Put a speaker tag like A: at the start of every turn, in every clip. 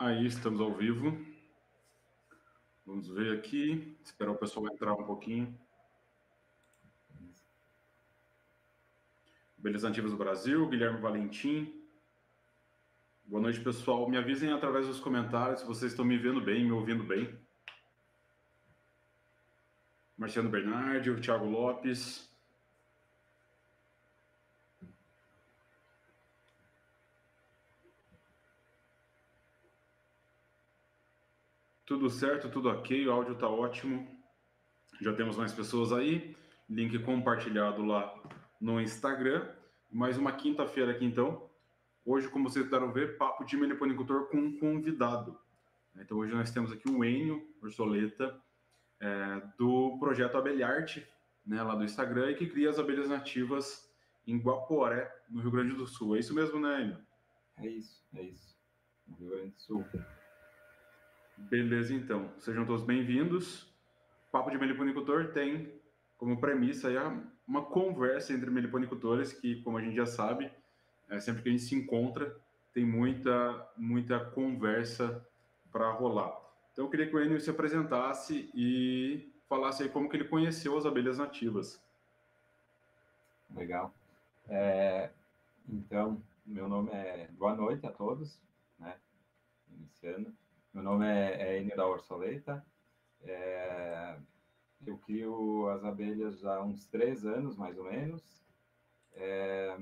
A: Aí, estamos ao vivo. Vamos ver aqui, esperar o pessoal entrar um pouquinho. Beleza Nativas do Brasil, Guilherme Valentim. Boa noite, pessoal. Me avisem através dos comentários se vocês estão me vendo bem, me ouvindo bem. Marciano Bernardi, Thiago Lopes. Tudo certo, tudo ok, o áudio está ótimo. Já temos mais pessoas aí. Link compartilhado lá no Instagram. Mais uma quinta-feira aqui então. Hoje, como vocês puderam ver, papo de meliponicultor com um convidado. Então hoje nós temos aqui o Enio Ursoleta, é, do projeto Abelharte, né, lá do Instagram, e que cria as abelhas nativas em Guaporé, no Rio Grande do Sul. É isso mesmo, né, Enio?
B: É isso, é isso. Rio Grande do Sul.
A: Beleza, então. Sejam todos bem-vindos. Papo de Meliponicultor tem como premissa uma conversa entre meliponicultores que, como a gente já sabe, é, sempre que a gente se encontra, tem muita, muita conversa para rolar. Então, eu queria que o Enio se apresentasse e falasse aí como que ele conheceu as abelhas nativas.
B: Legal. É, então, meu nome é... Boa noite a todos, né? Iniciando. Meu nome é, é da Orsoleta. É, eu crio as abelhas há uns três anos, mais ou menos. É,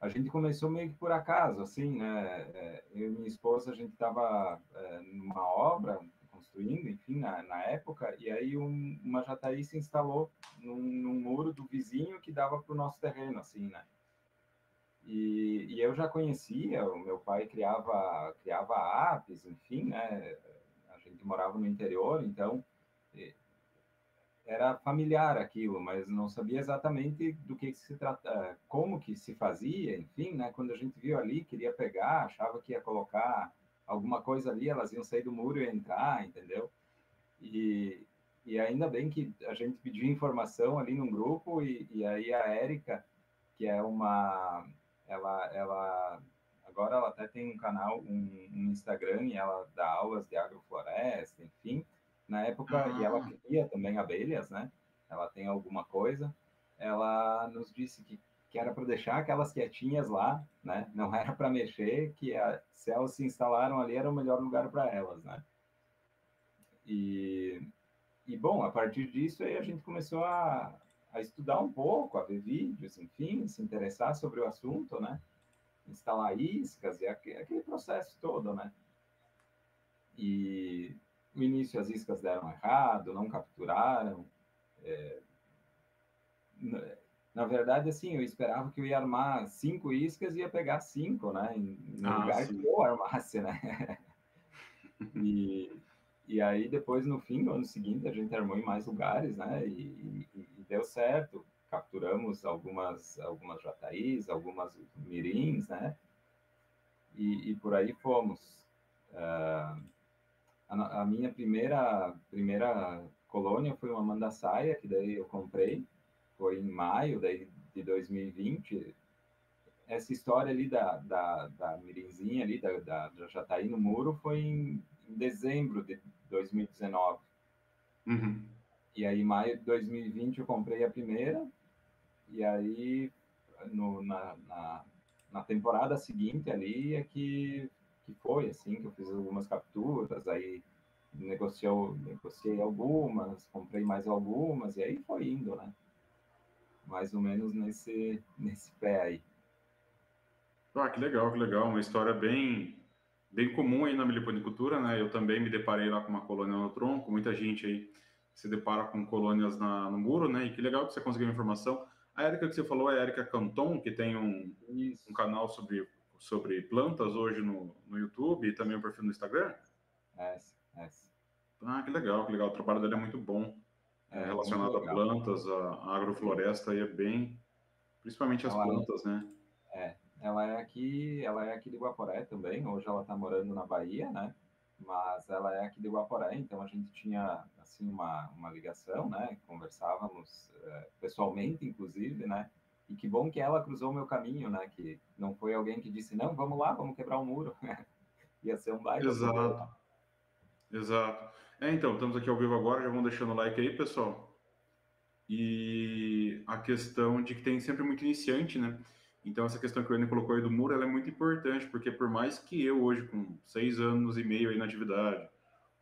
B: a gente começou meio que por acaso, assim, né? É, eu e minha esposa, a gente estava é, numa obra, construindo, enfim, na, na época, e aí um, uma jataí se instalou num, num muro do vizinho que dava para o nosso terreno, assim, né? E, e, eu já conhecia, o meu pai criava, criava apes, enfim, né? A gente morava no interior, então era familiar aquilo, mas não sabia exatamente do que se trata, como que se fazia, enfim, né? Quando a gente viu ali, queria pegar, achava que ia colocar alguma coisa ali, elas iam sair do muro e entrar, entendeu? E, e ainda bem que a gente pediu informação ali num grupo e, e aí a Érica, que é uma ela, ela agora ela até tem um canal, um, um Instagram, e ela dá aulas de agrofloresta, enfim. Na época, e ela ah. cria também abelhas, né? Ela tem alguma coisa. Ela nos disse que, que era para deixar aquelas quietinhas lá, né? Não era para mexer, que a, se elas se instalaram ali era o melhor lugar para elas, né? E, e bom, a partir disso aí a gente começou a, a estudar um pouco, a ver vídeos, enfim, se interessar sobre o assunto, né? Instalar iscas e aquele processo todo, né? E no início as iscas deram errado, não capturaram. É... Na verdade, assim, eu esperava que eu ia armar cinco iscas e ia pegar cinco, né? No ah, lugar sim. que eu armasse, né? e, e aí, depois, no fim do ano seguinte, a gente armou em mais lugares, né? E, e, e deu certo. Capturamos algumas, algumas jataís, algumas mirins, né? E, e por aí fomos. Uh, a, a, minha primeira, primeira colônia foi uma mandaçaia, que daí eu comprei. Foi em maio daí, de 2020 essa história ali da, da, da mirinzinha ali, da, da, da Jataí no muro, foi em, em dezembro de 2019. Uhum. E aí, maio de 2020, eu comprei a primeira, e aí, no, na, na, na, temporada seguinte ali, é que, que foi, assim, que eu fiz algumas capturas, aí negociou, negociei algumas, comprei mais algumas, e aí foi indo, né? Mais ou menos nesse, nesse pé aí.
A: Ah, que legal, que legal. Uma história bem, bem comum aí na meliponicultura, né? Eu também me deparei lá com uma colônia no tronco, muita gente aí se depara com colônias na, no muro, né? E que legal que você conseguiu a informação. A Érica que você falou é a Érica Canton, que tem um, um canal sobre, sobre plantas hoje no, no YouTube e também um perfil no Instagram.
B: É, é.
A: Ah, que legal, que legal. O trabalho dele é muito bom. É, é relacionado a plantas, a, a agrofloresta aí é bem... Principalmente as Ela plantas,
B: é,
A: né?
B: É, ela é aqui, ela é aqui de Guaporé também. Hoje ela está morando na Bahia, né? Mas ela é aqui de Guaporé, então a gente tinha assim uma, uma ligação, né? Conversávamos é, pessoalmente, inclusive, né? E que bom que ela cruzou o meu caminho, né? Que não foi alguém que disse não, vamos lá, vamos quebrar o um muro. ia ser um baita.
A: Exato. Exato. É, então, estamos aqui ao vivo agora, já vão deixando o like aí, pessoal. E a questão de que tem sempre muito iniciante, né? Então, essa questão que o Enio colocou aí do muro, ela é muito importante, porque por mais que eu hoje, com seis anos e meio aí na atividade,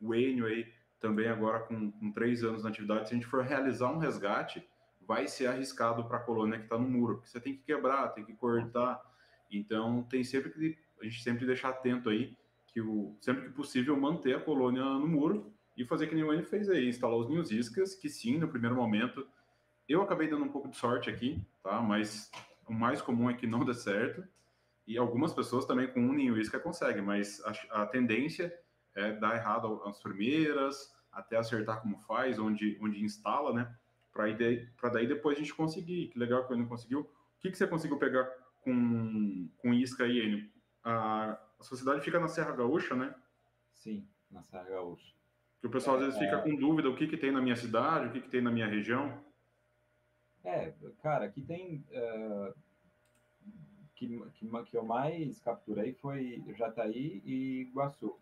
A: o Enio aí também agora com, com três anos na atividade, se a gente for realizar um resgate, vai ser arriscado para a colônia que está no muro, porque você tem que quebrar, tem que cortar. Então, tem sempre que a gente sempre deixar atento aí que o sempre que possível manter a colônia no muro e fazer que nem o Enio fez aí, instalar os ninhos iscas, que sim, no primeiro momento eu acabei dando um pouco de sorte aqui, tá? Mas o mais comum é que não dê certo. E algumas pessoas também com um ninho isca conseguem, mas a, a tendência é dar errado as primeiras, até acertar como faz, onde, onde instala, né? Para daí depois a gente conseguir. Que legal que o Enio conseguiu. O que, que você conseguiu pegar com, com isca aí, Enio? A, a sociedade fica na Serra Gaúcha, né?
B: Sim, na Serra Gaúcha.
A: Que o pessoal às vezes fica é. com dúvida o que, que tem na minha cidade, o que, que tem na minha região.
B: É, cara, aqui tem. Uh, que, que, que eu mais capturei foi Jataí e Iguaçu.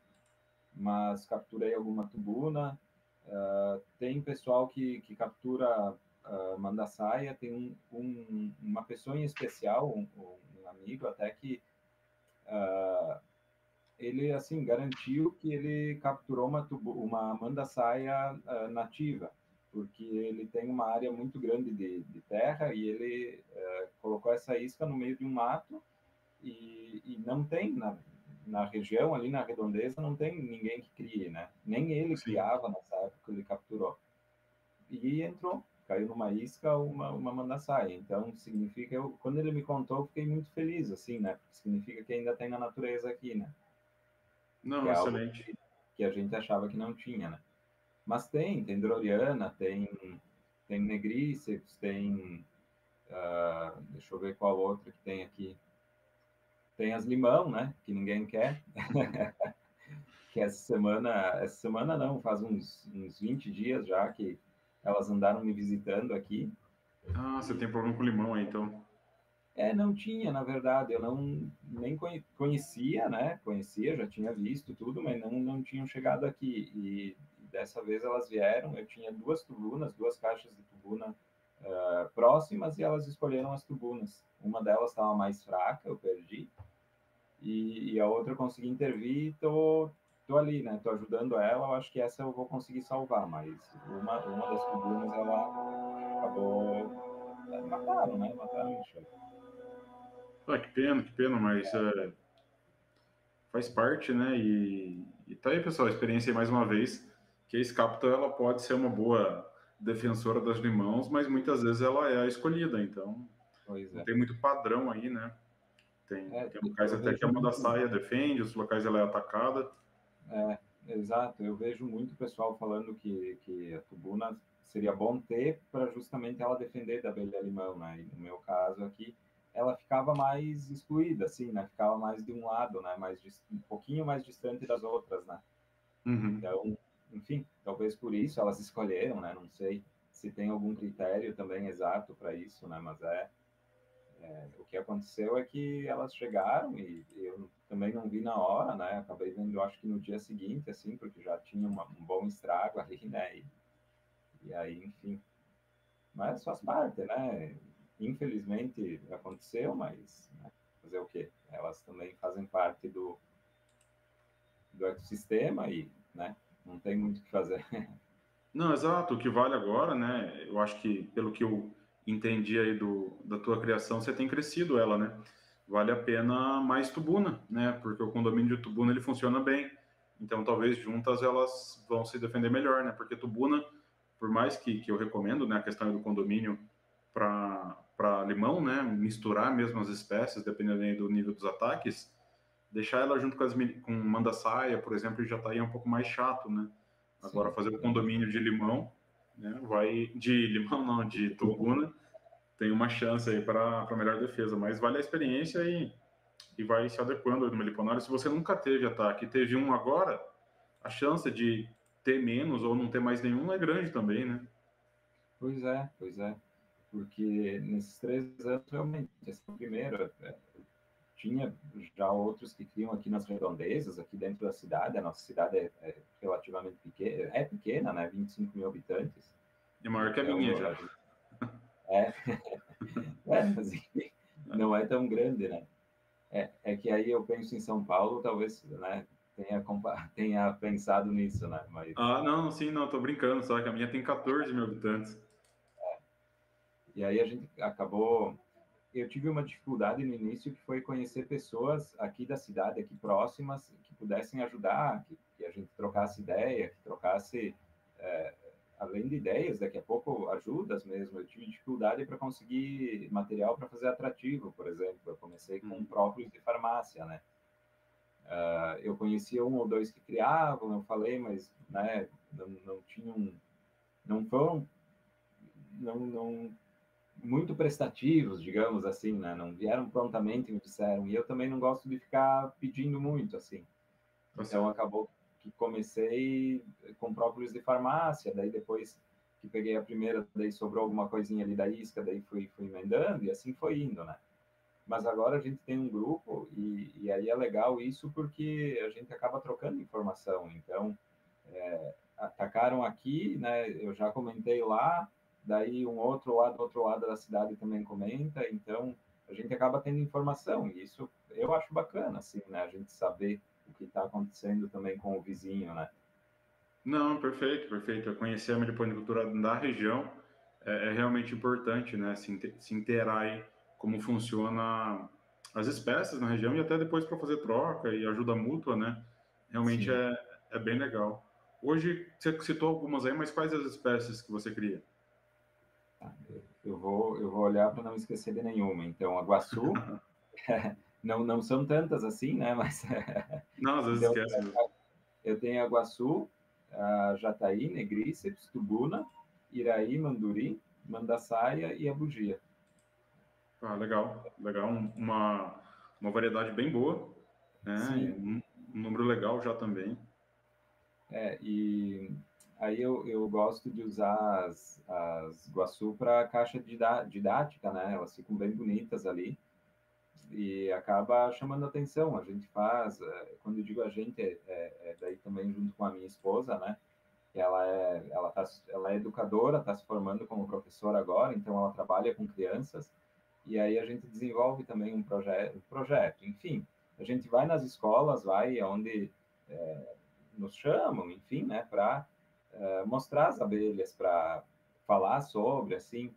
B: Mas capturei alguma tubuna. Uh, tem pessoal que, que captura uh, mandaçaia. Tem um, um, uma pessoa em especial, um, um amigo até que. Uh, ele assim garantiu que ele capturou uma, tubu, uma nativa porque ele tem uma área muito grande de, de terra e ele é, colocou essa isca no meio de um mato e, e, não tem na, na região ali na redondeza não tem ninguém que crie, né? Nem ele Sim. criava nessa época ele capturou. E entrou, caiu numa isca uma uma mandaçaia. Então significa, eu, quando ele me contou, eu fiquei muito feliz assim, né? Porque significa que ainda tem na natureza aqui, né?
A: Não, que é excelente.
B: Que, que a gente achava que não tinha, né? Mas tem, tem Droriana, tem, tem Negríceps, tem. Uh, deixa eu ver qual outra que tem aqui. Tem as limão, né? Que ninguém quer. que essa semana, essa semana não, faz uns, uns 20 dias já que elas andaram me visitando aqui.
A: Ah, você tem problema com limão aí, então.
B: É, não tinha, na verdade, eu não nem conhecia, né? Conhecia, já tinha visto tudo, mas não, não tinham chegado aqui. E dessa vez elas vieram, eu tinha duas tubunas, duas caixas de tubuna uh, próximas e elas escolheram as tubunas. Uma delas estava mais fraca, eu perdi, e, e, a outra eu consegui intervir e tô, tô ali, né? Tô ajudando ela, eu acho que essa eu vou conseguir salvar, mas uma, uma das tubunas ela acabou... Mataram, né? Mataram
A: o Ah, que pena, que pena, mas é, faz parte, né? E, e tá aí, pessoal, a experiência aí mais uma vez que a Scapta ela pode ser uma boa defensora das limãos, mas muitas vezes ela é a escolhida, então é. tem muito padrão aí, né? Tem, é, tem locais até que a moda saia defende, os locais ela é atacada.
B: É, exato. Eu vejo muito pessoal falando que, que a tubuna seria bom ter para justamente ela defender da abelha limão, né? E no meu caso aqui, ela ficava mais excluída, assim, né? Ficava mais de um lado, né? Mais um pouquinho mais distante das outras, né?
A: Uhum.
B: Então, enfim, talvez por isso elas escolheram, né? Não sei se tem algum critério também exato para isso, né? Mas é, é, o que aconteceu é que elas chegaram e eu também não vi na hora, né? Acabei vendo, acho que no dia seguinte, assim, porque já tinha uma, um bom estrago ali, né? E, e aí, enfim. Mas faz parte, né? Infelizmente aconteceu, mas né? fazer o quê? Elas também fazem parte do, do ecossistema e, né? Não tem muito o que fazer.
A: Não, exato. O que vale agora, né? Eu acho que, pelo que eu entendi aí do, da tua criação, você tem crescido ela, né? Vale a pena mais tubuna, né? Porque o condomínio de tubuna ele funciona bem. Então, talvez juntas elas vão se defender melhor, né? Porque tubuna, por mais que, que eu recomendo, né? A questão do condomínio para limão, né? Misturar mesmo as espécies, dependendo do nível dos ataques, deixar ela junto com, as, com manda-saia, por exemplo, já está aí um pouco mais chato, né? Agora, Sim. fazer o condomínio de limão, né? Vai de limão, não, de tubuna, tem uma chance aí para melhor defesa, mas vale a experiência e, e vai se adequando no meliponário. Se você nunca teve ataque, teve um agora, a chance de ter menos ou não ter mais nenhum é grande também, né?
B: Pois é, pois é. Porque nesses três anos, realmente, esse é primeiro, é, tinha já outros que criam aqui nas redondezas, aqui dentro da cidade. A nossa cidade é, é relativamente pequena, é pequena, né? 25 mil habitantes.
A: É maior que a então, minha já.
B: É, é mas não é tão grande, né? É, é que aí eu penso em São Paulo, talvez, né? Tenha, tenha pensado nisso, né? Mas...
A: Ah, não, sim, não, tô brincando, só que a minha tem 14 mil habitantes.
B: É. E aí a gente acabou eu tive uma dificuldade no início que foi conhecer pessoas aqui da cidade, aqui próximas, que pudessem ajudar, que, que a gente trocasse ideia, que trocasse, é, além de ideias, daqui a pouco ajudas mesmo. Eu tive dificuldade para conseguir material para fazer atrativo, por exemplo. Eu comecei com hum. próprios de farmácia, né? Uh, eu conhecia um ou dois que criavam, eu falei, mas né, não, não tinham, não foram, não, não muito prestativos, digamos assim, né? Não vieram prontamente e me disseram. E eu também não gosto de ficar pedindo muito, assim. Então acabou que comecei com próprios de farmácia, daí depois que peguei a primeira, daí sobrou alguma coisinha ali da isca, daí fui, fui emendando e assim foi indo, né? Mas agora a gente tem um grupo e, e aí é legal isso porque a gente acaba trocando informação. Então, é, atacaram aqui, né? Eu já comentei lá, daí um outro lado, outro lado da cidade também comenta, então a gente acaba tendo informação, e isso eu acho bacana, assim, né, a gente saber o que está acontecendo também com o vizinho, né.
A: Não, perfeito, perfeito. Eu conhecer a meliponicultura da região é, é, realmente importante, né, se, se inteirar aí como funciona as espécies na região e até depois para fazer troca e ajuda mútua, né, realmente é, é bem legal. Hoje, você citou algumas aí, mas quais as espécies que você cria?
B: Eu vou, eu vou olhar para não esquecer de nenhuma. Então, a Guaçu, não, não são tantas assim, né? Mas.
A: não, às vezes então, esquece.
B: Eu tenho a Guaçu, a Jataí, Negríceps, Tubuna, Iraí, Manduri, Mandaçaia e a Bugia.
A: Ah, legal, legal. Uma, uma variedade bem boa, né? Um, um número legal já também.
B: É, e aí eu, eu gosto de usar as, as Guaçu para caixa didática, né? Elas ficam bem bonitas ali e acaba chamando atenção. A gente faz, é, quando eu digo a gente, é, é, é daí também junto com a minha esposa, né? Ela é, ela, tá, ela é educadora, está se formando como professora agora, então ela trabalha com crianças e aí a gente desenvolve também um, proje um projeto. Enfim, a gente vai nas escolas, vai onde é, nos chamam, enfim, né, para é, mostrar as abelhas, para falar sobre, assim,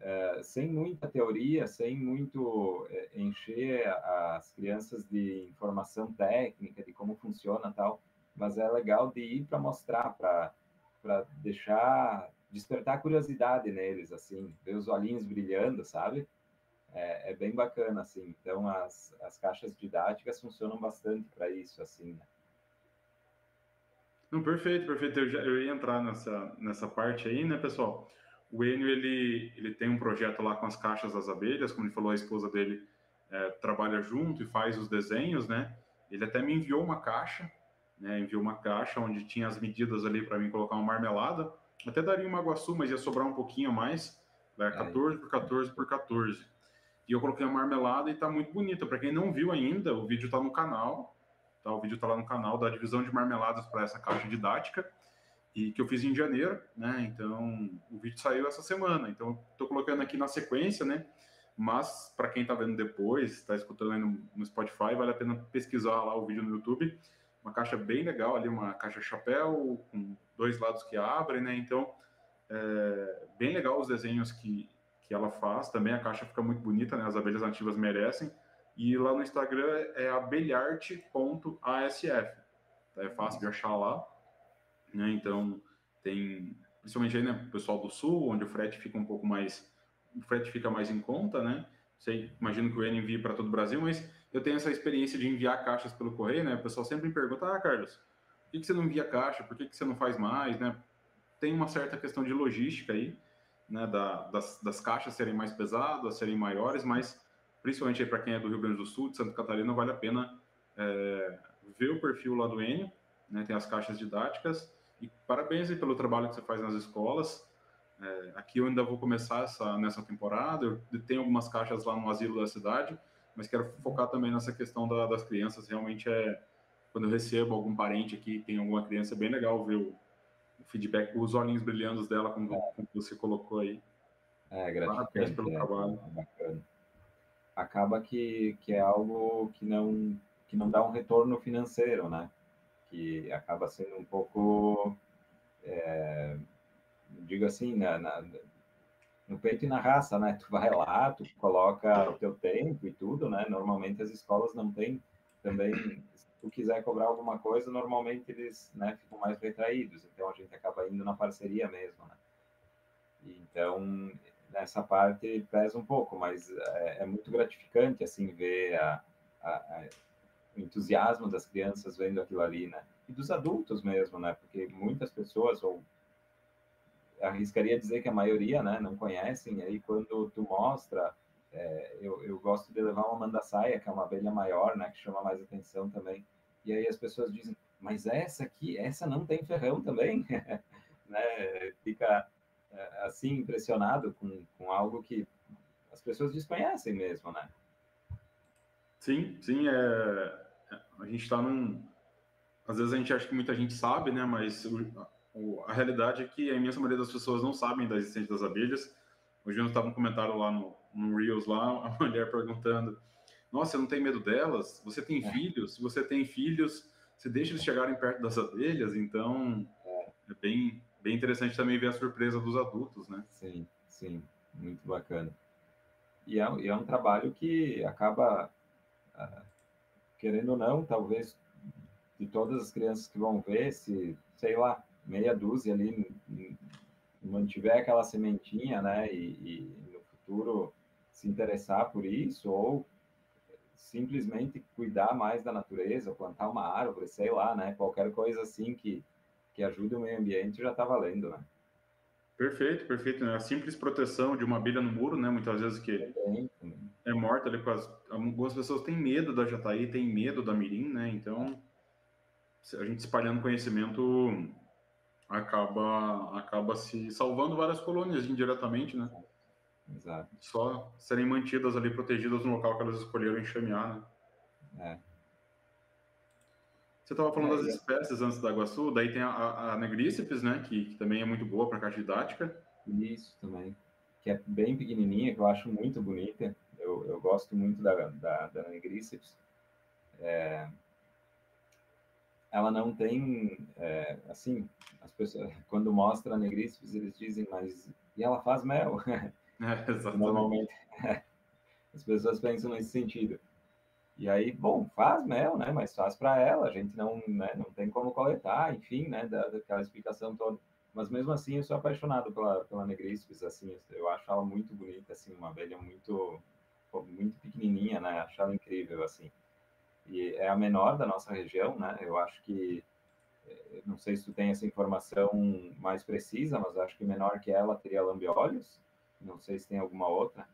B: é, sem muita teoria, sem muito é, encher as crianças de informação técnica, de como funciona tal, mas é legal de ir para mostrar, para deixar, despertar curiosidade neles, assim, ver os olhinhos brilhando, sabe? É, é bem bacana, assim. Então, as, as caixas didáticas funcionam bastante para isso, assim, né?
A: Não, perfeito, perfeito. Eu, já, eu ia entrar nessa, nessa parte aí, né, pessoal? O Enio, ele, ele tem um projeto lá com as caixas das abelhas, como ele falou, a esposa dele é, trabalha junto e faz os desenhos, né? Ele até me enviou uma caixa, né? Enviou uma caixa onde tinha as medidas ali para mim colocar uma marmelada. Até daria uma aguaçu, mas ia sobrar um pouquinho a mais. Né? 14 por 14 por 14. E eu coloquei a marmelada e tá muito bonita. Para quem não viu ainda, o vídeo tá no canal. Tá? O vídeo está lá no canal da divisão de marmeladas para essa caixa didática e que eu fiz em janeiro, né? Então o vídeo saiu essa semana. Então estou colocando aqui na sequência, né? Mas para quem está vendo depois, está escutando aí no, no, Spotify, vale a pena pesquisar lá o vídeo no YouTube. Uma caixa bem legal ali, uma caixa chapéu com dois lados que abrem, né? Então é bem legal os desenhos que que ela faz. Também a caixa fica muito bonita, né? As abelhas nativas merecem. E lá no Instagram é abelharte.asf. Tá? É fácil de achar lá. Né? Então, tem, principalmente aí, né, pessoal do Sul, onde o frete fica um pouco mais, o frete fica mais em conta, né? Sei, imagino que o N envie para todo o Brasil, mas eu tenho essa experiência de enviar caixas pelo correio, né? O pessoal sempre me pergunta, ah, Carlos, por que, que você não envia caixa? Por que, que você não faz mais, né? Tem uma certa questão de logística aí, né? Da, das, das caixas serem mais pesadas, serem maiores, mas principalmente para quem é do Rio Grande do Sul, de Santa Catarina, vale a pena é, ver o perfil lá do Enio, né, tem as caixas didáticas, e parabéns pelo trabalho que você faz nas escolas. É, aqui eu ainda vou começar essa, nessa temporada, eu tenho algumas caixas lá no asilo da cidade, mas quero focar também nessa questão da, das crianças. Realmente é quando eu recebo algum parente aqui tem alguma criança, é bem legal ver o, o feedback, os olhinhos brilhando dela, como, como você colocou aí.
B: É, gratificante. pelo é, trabalho. É bacana. Acaba que, que é algo que não, que não dá um retorno financeiro, né? Que acaba sendo um pouco, é, digo assim, na, na, no peito e na raça, né? Tu vai lá, tu coloca o teu tempo e tudo, né? Normalmente as escolas não têm também, se tu quiser cobrar alguma coisa, normalmente eles né, ficam mais retraídos, então a gente acaba indo na parceria mesmo, né? Então, nessa parte pesa um pouco, mas é, é muito gratificante, assim, ver a, a, a, o entusiasmo das crianças vendo aquilo ali, né? E dos adultos mesmo, né? Porque muitas pessoas, ou arriscaria dizer que a maioria, né, não conhecem, aí quando tu mostra, é, eu, eu gosto de levar uma mandaçaia, que é uma abelha maior, né, que chama mais atenção também, e aí as pessoas dizem, mas essa aqui, essa não tem ferrão também, né, fica assim impressionado com, com algo que as pessoas desconhecem mesmo, né?
A: Sim, sim, é, a gente está num, às vezes a gente acha que muita gente sabe, né, mas a realidade é que a imensa maioria das pessoas não sabem da existência das abelhas. Hoje eu estava um comentário lá no, no Reels, lá, a mulher perguntando, nossa, você não tem medo delas? Você tem é. filhos? Se você tem filhos, você deixa eles chegarem perto das abelhas? Então, é, é bem, bem interessante também ver a surpresa dos adultos, né?
B: Sim, sim, muito bacana. E é, e é um trabalho que acaba, uh, querendo ou não, talvez de todas as crianças que vão ver, se, sei lá, meia dúzia ali mantiver aquela sementinha, né, e, e, no futuro se interessar por isso, ou simplesmente cuidar mais da natureza, plantar uma árvore, sei lá, né, qualquer coisa assim que, que ajude o meio ambiente já está valendo, né.
A: Perfeito, perfeito. Né? A simples proteção de uma abelha no muro, né, muitas vezes que é morta ali, as, algumas pessoas têm medo da jataí, têm medo da mirim, né, então a gente espalhando conhecimento acaba acaba se salvando várias colônias indiretamente, né?
B: Exato.
A: Só serem mantidas ali protegidas no local que elas escolheram enxamear, né?
B: É.
A: Você estava falando é, das espécies antes da Iguaçu, daí tem a, a, negríceps, né? Que, que, também é muito boa para a caixa didática.
B: Isso também. Que é bem pequenininha, que eu acho muito bonita. Eu, eu gosto muito da, da, da negríceps. É, ela não tem, é, assim, as pessoas, quando mostra a negríceps, eles dizem, mas, e ela faz mel?
A: É, exatamente.
B: Normalmente, as pessoas pensam nesse sentido. E aí, bom, faz mel, né, mas faz para ela, a gente não, né, não tem como coletar, enfim, né, da, daquela explicação toda. Mas mesmo assim, eu sou apaixonado pela, pela negríceps, assim, eu acho ela muito bonita, assim, uma abelha muito, muito pequenininha, né, acho ela incrível, assim e é a menor da nossa região, né? Eu acho que, eh, não sei se tu tem essa informação mais precisa, mas acho que menor que ela teria lambiolhos. Não sei se tem alguma outra.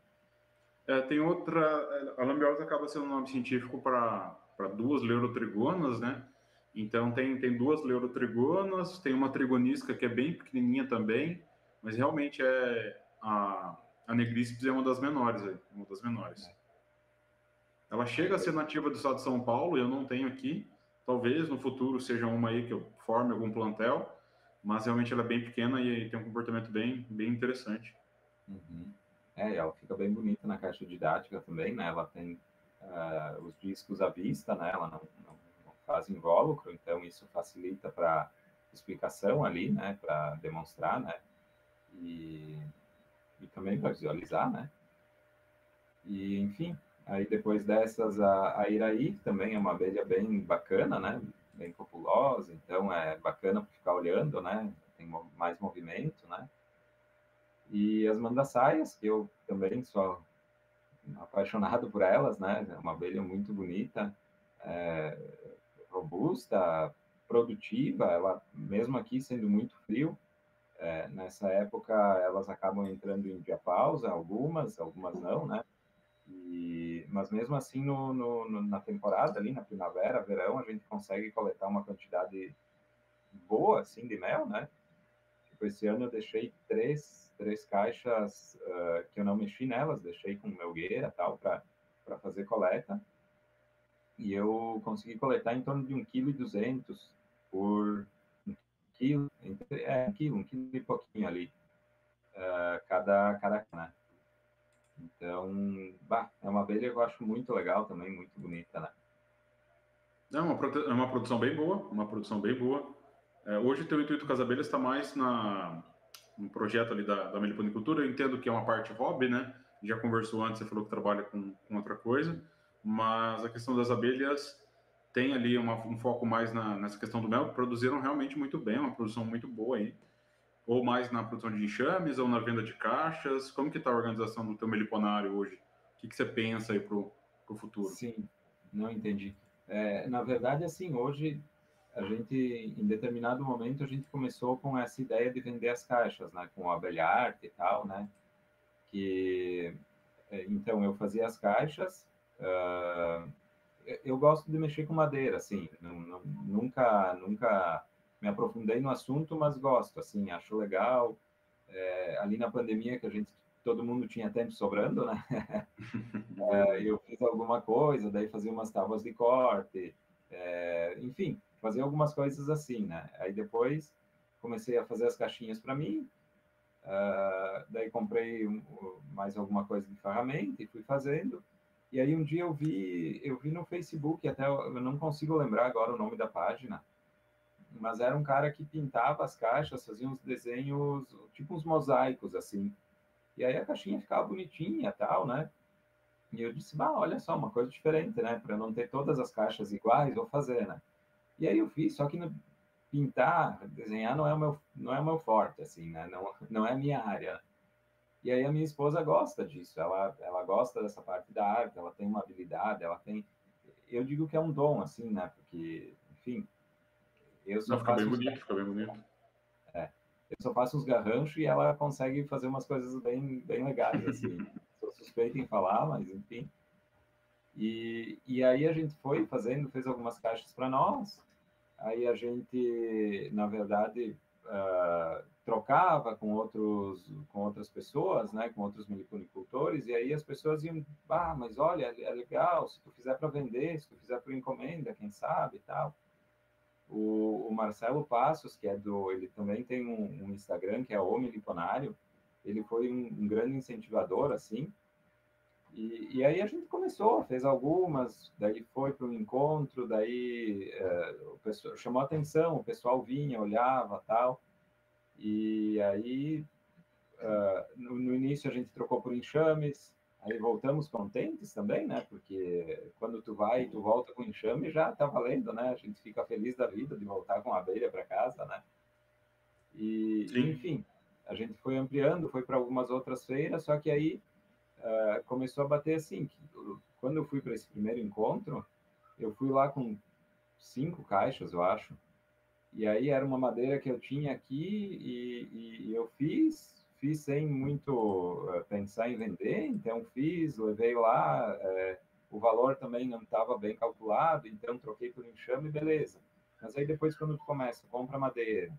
A: É, tem outra. A lambiolhos acaba sendo um nome científico para duas leurotrigonas, né? Então tem, tem duas leurotrigonas, tem uma trigonisca que é bem pequenininha também, mas realmente é a, a negríceps é uma das menores, é uma das menores. É. Ela chega a ser nativa do estado de São Paulo, eu não tenho aqui. Talvez no futuro seja uma aí que eu forme algum plantel, mas realmente ela é bem pequena e tem um comportamento bem, bem interessante.
B: Uhum. É, ela fica bem bonita na caixa didática também, né? Ela tem uh, os discos à vista, né? Ela não, não, não faz invólucro, então isso facilita para explicação ali, né? Para demonstrar, né? E, e também para visualizar, né? E, enfim, Aí depois dessas, a, a Iraí também é uma abelha bem bacana, né? Bem populosa, então é bacana ficar olhando, né? Tem mais movimento, né? E as mandaçaias, que eu também sou apaixonado por elas, né? É uma abelha muito bonita, é, robusta, produtiva, ela mesmo aqui sendo muito frio, é, nessa época elas acabam entrando em diapausa, algumas, algumas não, né? E, mas mesmo assim, no, no, na temporada, ali na primavera, verão, a gente consegue coletar uma quantidade boa, assim, de mel, né? Tipo, esse ano eu deixei três, três caixas uh, que eu não mexi nelas, deixei com melgueira tal, para fazer coleta. E eu consegui coletar em torno de 1,2 kg por um quilo, é, um quilo, um quilo e pouquinho ali, uh, cada, cada né? Então, bah, é uma abelha que eu acho muito legal também, muito bonita, né?
A: É uma, é uma produção bem boa, uma produção bem boa. É, hoje, teu intuito com as abelhas está mais na, no projeto ali da, da meliponicultura. Eu entendo que é uma parte hobby, né? Já conversou antes, você falou que trabalha com, com outra coisa, mas a questão das abelhas tem ali uma, um foco mais na, nessa questão do mel, produziram realmente muito bem, uma produção muito boa aí. Ou mais na produção de enxames, ou na venda de caixas. Como que está a organização do teu meliponário hoje? O que, que você pensa aí para o futuro?
B: Sim, não entendi. É, na verdade, assim, hoje a gente, em determinado momento, a gente começou com essa ideia de vender as caixas, né, com abelha arte e tal, né, que, é, então, eu fazia as caixas, uh, eu gosto de mexer com madeira, assim, não, não, nunca, nunca me aprofundei no assunto, mas gosto, assim, acho legal. É, ali na pandemia que a gente, todo mundo tinha tempo sobrando, né? é, eu fiz alguma coisa, daí fazia umas tábuas de corte, é, enfim, fazia algumas coisas assim, né? Aí depois comecei a fazer as caixinhas para mim, uh, daí comprei um, mais alguma coisa de ferramenta e fui fazendo. E aí um dia eu vi, eu vi no Facebook, até eu não consigo lembrar agora o nome da página, mas era um cara que pintava as caixas, fazia uns desenhos, tipo uns mosaicos assim. E aí a caixinha ficava bonitinha, tal, né? E eu disse, bah, olha só, uma coisa diferente, né? Para não ter todas as caixas iguais, vou fazer, né? E aí eu fiz, só que no, pintar, desenhar não é o meu, não é o meu forte, assim, né? Não, não é a minha área. E aí a minha esposa gosta disso, ela, ela gosta dessa parte da arte, ela tem uma habilidade, ela tem... Eu digo que é um dom, assim, né? Porque, enfim,
A: eu só Não, faço... Fica bem bonito, fica bem bonito.
B: É, eu só faço uns garranchos e ela consegue fazer umas coisas bem, bem legais, assim. Sou suspeito em falar, mas enfim. E, e aí a gente foi fazendo, fez algumas caixas para nós. Aí a gente, na verdade, uh, trocava com outros com outras pessoas, né, com outros meliponicultores, e aí as pessoas iam, ah, mas olha, é legal, se tu fizer para vender, se tu fizer por encomenda, quem sabe, tal. O, o, Marcelo Passos, que é do, ele também tem um, um Instagram que é o Meliponário, ele foi um, um grande incentivador, assim, e, e, aí a gente começou, fez algumas, daí foi para um encontro, daí é, o pessoal chamou atenção, o pessoal vinha, olhava tal. E aí uh, no, no, início a gente trocou por enxames, aí voltamos contentes também, né? Porque quando tu vai e tu volta com enxame já tá valendo, né? A gente fica feliz da vida de voltar com a abelha para casa, né? E Sim. enfim, a gente foi ampliando, foi para algumas outras feiras, só que aí uh, começou a bater assim. Quando eu fui para esse primeiro encontro, eu fui lá com cinco caixas, eu acho. E aí era uma madeira que eu tinha aqui e, e eu fiz, fiz sem muito uh, pensar em vender, então fiz, levei lá, uh, o valor também não estava bem calculado, então troquei por enxame, beleza. Mas aí depois quando tu começa, compra madeira,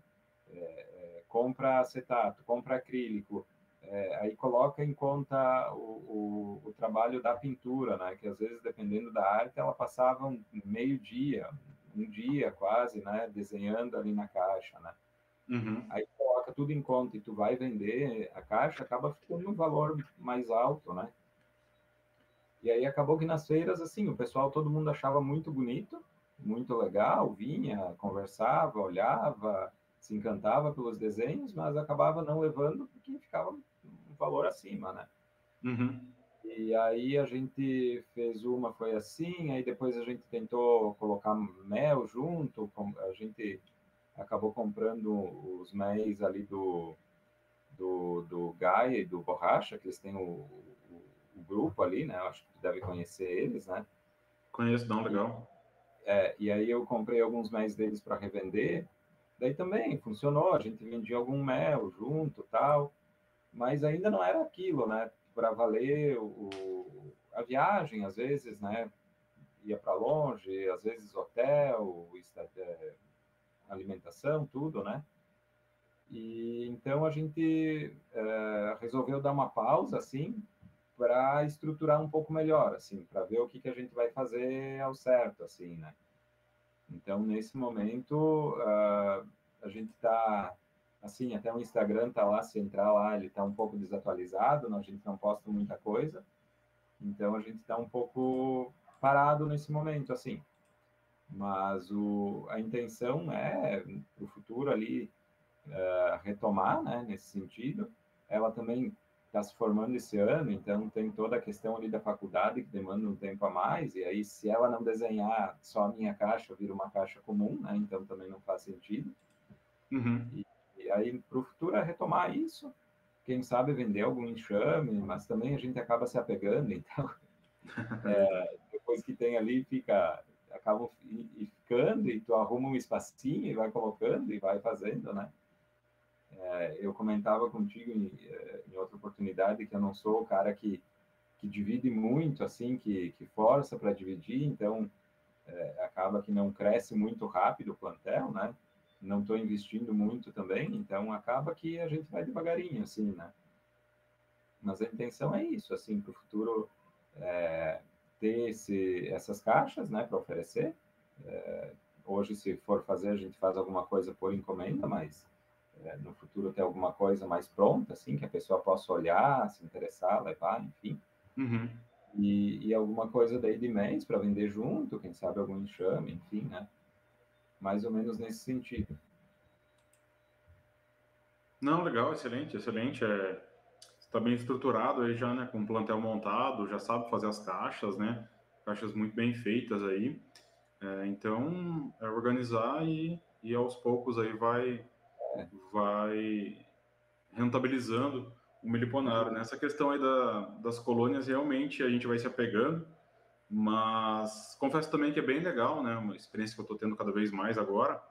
B: é, compra acetato, compra acrílico, é, aí coloca em conta o, o, o, trabalho da pintura, né? Que às vezes, dependendo da arte, ela passava um meio dia, um dia quase, né? Desenhando ali na caixa, né? Uhum. Aí coloca tudo em conta e tu vai vender a caixa, acaba ficando um valor mais alto, né? E aí acabou que nas feiras, assim, o pessoal, todo mundo achava muito bonito, muito legal, vinha, conversava, olhava, se encantava pelos desenhos, mas acabava não levando porque ficava valor acima, né? Uhum. E aí a gente fez uma, foi assim, aí depois a gente tentou colocar mel junto, a gente acabou comprando os méis ali do, do, do Gaia e do Borracha, que eles têm o, o, o grupo ali, né? Eu acho que tu deve conhecer eles, né?
A: Conheço, não, legal.
B: E, é, e aí eu comprei alguns méis deles para revender, daí também funcionou, a gente vendia algum mel junto tal, mas ainda não era aquilo, né? Para valer o, a viagem, às vezes, né? Ia para longe, às vezes hotel, é, alimentação, tudo, né? E então a gente é, resolveu dar uma pausa, assim, para estruturar um pouco melhor, assim, para ver o que, que a gente vai fazer ao certo, assim, né? Então, nesse momento, uh, a gente está, assim, até o Instagram tá lá, se entrar lá, ele está um pouco desatualizado, a gente não posta muita coisa, então a gente está um pouco parado nesse momento, assim. Mas o, a intenção é, o futuro ali, uh, retomar, né, nesse sentido. Ela também está se formando esse ano, então tem toda a questão ali da faculdade que demanda um tempo a mais, e aí se ela não desenhar só a minha caixa, vira uma caixa comum, né? Então também não faz sentido.
A: Uhum.
B: E, e, aí para o futuro é retomar isso, quem sabe vender algum enxame, mas também a gente acaba se apegando, então é, depois que tem ali fica acabam ficando e tu arruma um espacinho e vai colocando e vai fazendo, né? É, eu comentava contigo em, é, em, outra oportunidade que eu não sou o cara que, que divide muito, assim, que, que força para dividir, então é, acaba que não cresce muito rápido o plantel, né? Não estou investindo muito também, então acaba que a gente vai devagarinho, assim, né? Mas a intenção é isso, assim, para o futuro é, ter esse, essas caixas, né, para oferecer. É, hoje, se for fazer, a gente faz alguma coisa por encomenda, mas é, no futuro ter alguma coisa mais pronta, assim, que a pessoa possa olhar, se interessar, levar, enfim.
A: Uhum.
B: E, e, alguma coisa daí de mês para vender junto, quem sabe algum enxame, enfim, né? Mais ou menos nesse sentido.
A: Não, legal, excelente, excelente. É, está bem estruturado aí já, né? Com o plantel montado, já sabe fazer as caixas, né? Caixas muito bem feitas aí. É, então, é organizar e, e aos poucos aí vai vai rentabilizando o meliponário. Nessa né? questão aí da, das colônias, realmente a gente vai se apegando, mas confesso também que é bem legal, né? Uma experiência que eu estou tendo cada vez mais agora,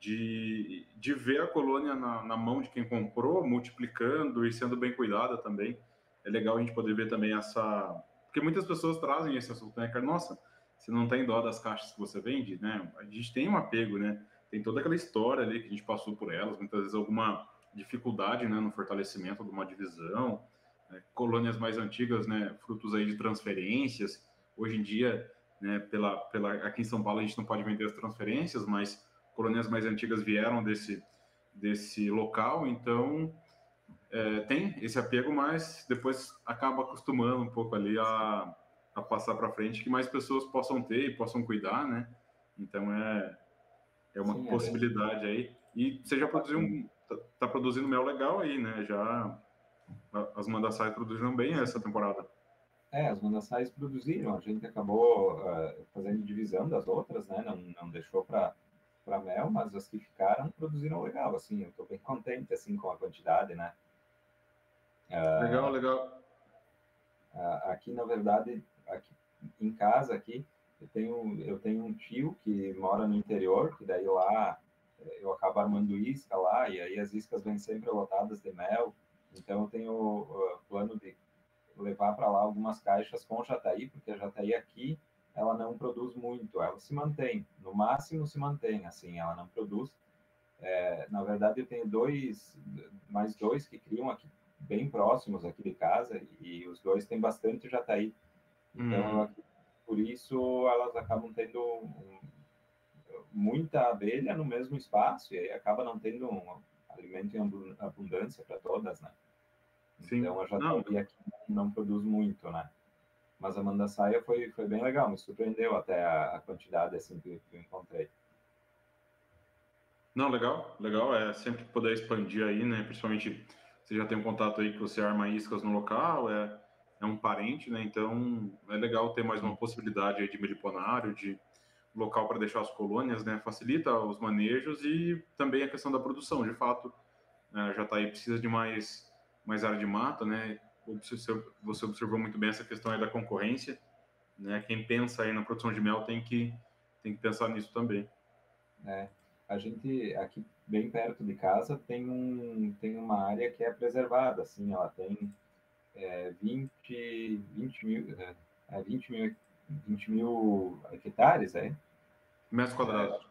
A: de, de ver a colônia na, na, mão de quem comprou, multiplicando e sendo bem cuidada também. É legal a gente poder ver também essa. Porque muitas pessoas trazem esse assunto, né, cara? Nossa, você não tem dó das caixas que você vende, né? A gente tem um apego, né? tem toda aquela história ali que a gente passou por elas, muitas vezes alguma dificuldade né, no fortalecimento de uma divisão, né, colônias mais antigas, né, frutos aí de transferências. Hoje em dia, né, pela, pela, aqui em São Paulo a gente não pode vender as transferências, mas colônias mais antigas vieram desse, desse local, então é, tem esse apego, mas depois acaba acostumando um pouco ali a, a passar para frente, que mais pessoas possam ter e possam cuidar, né? Então é, é uma Sim, é possibilidade é aí. E você já produziu um, tá, tá, produzindo mel legal aí, né? Já as mandaçais produziram bem essa temporada.
B: É, as mandaçais produziram. A gente acabou uh, fazendo divisão das outras, né? Não, não deixou para para mel, mas as que ficaram produziram legal, assim, eu estou bem contente, assim, com a quantidade, né?
A: Uh, legal, legal.
B: Uh, aqui, na verdade, aqui em casa, aqui, eu tenho, eu tenho um tio que mora no interior, que daí lá eu acabo armando isca lá, e aí as iscas vêm sempre lotadas de mel. Então eu tenho o uh, plano de levar para lá algumas caixas com jataí, porque a jataí aqui ela não produz muito, ela se mantém, no máximo se mantém, assim, ela não produz. É, na verdade, eu tenho dois, mais dois que criam aqui bem próximos aqui de casa, e os dois têm bastante jataí. Então, hum por isso elas acabam tendo um, muita abelha no mesmo espaço e aí acaba não tendo um alimento em abundância para todas, né? Sim. Então a jataria aqui não produz muito, né? Mas a mandaçaia foi, foi bem legal, me surpreendeu até a, a quantidade assim que, que eu encontrei.
A: Não, legal, legal. É sempre poder expandir aí, né? Principalmente você já tem um contato aí que você arma iscas no local, é é um parente, né? Então é legal ter mais uma possibilidade de meliponário, de local para deixar as colônias, né? Facilita os manejos e também a questão da produção. De fato, né? já está aí precisa de mais mais área de mata, né? Você observou muito bem essa questão aí da concorrência, né? Quem pensa aí na produção de mel tem que tem que pensar nisso também.
B: É, a gente aqui bem perto de casa tem um tem uma área que é preservada, assim, ela tem é, 20, 20 mil, é, 20 mil, 20 mil hectares, é?
A: Metros quadrados.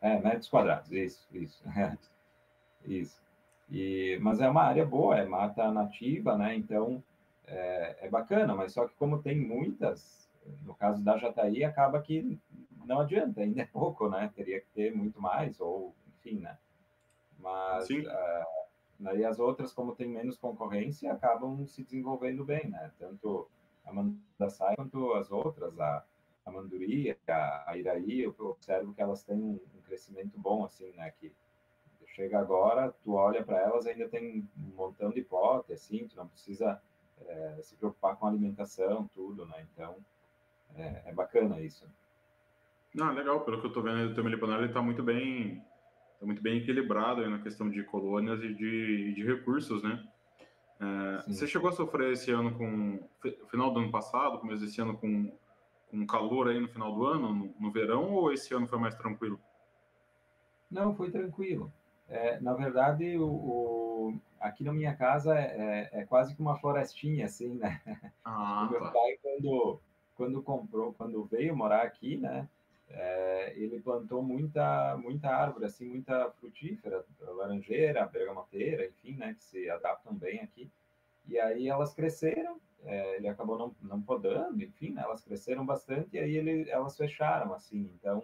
B: É, é, metros quadrados, isso, isso. isso. E, mas é uma área boa, é mata nativa, né? Então, é, é, bacana, mas só que como tem muitas, no caso da Jataí, acaba que não adianta, ainda é pouco, né? Teria que ter muito mais, ou enfim, né? Mas uh, daí as outras, como tem menos concorrência, acabam se desenvolvendo bem, né? Tanto a Mandassai quanto as outras, a, a Manduri, a, a Iraí, eu observo que elas têm um, um crescimento bom, assim, né? Que chega agora, tu olha para elas, ainda tem um montão de pote, assim, tu não precisa é, se preocupar com alimentação, tudo, né? Então, é, é bacana isso.
A: Não, legal, pelo que eu estou vendo, o teu meliponar ele está muito bem, tá muito bem equilibrado na questão de colônias e de, de recursos, né? É, você chegou a sofrer esse ano com final do ano passado, começo desse ano com, com calor aí no final do ano, no, no verão, ou esse ano foi mais tranquilo?
B: Não, foi tranquilo. É, na verdade, o, o, aqui na minha casa é, é, é, quase que uma florestinha, assim, né?
A: Ah,
B: o meu
A: tá.
B: pai, quando, quando comprou, quando veio morar aqui, né? É, ele plantou muita, muita árvore, assim, muita frutífera, laranjeira, bergamoteira, enfim, né? Que se adaptam bem aqui. E aí elas cresceram, é, ele acabou não, não podando, enfim, né? Elas cresceram bastante e aí ele, elas fecharam, assim. Então,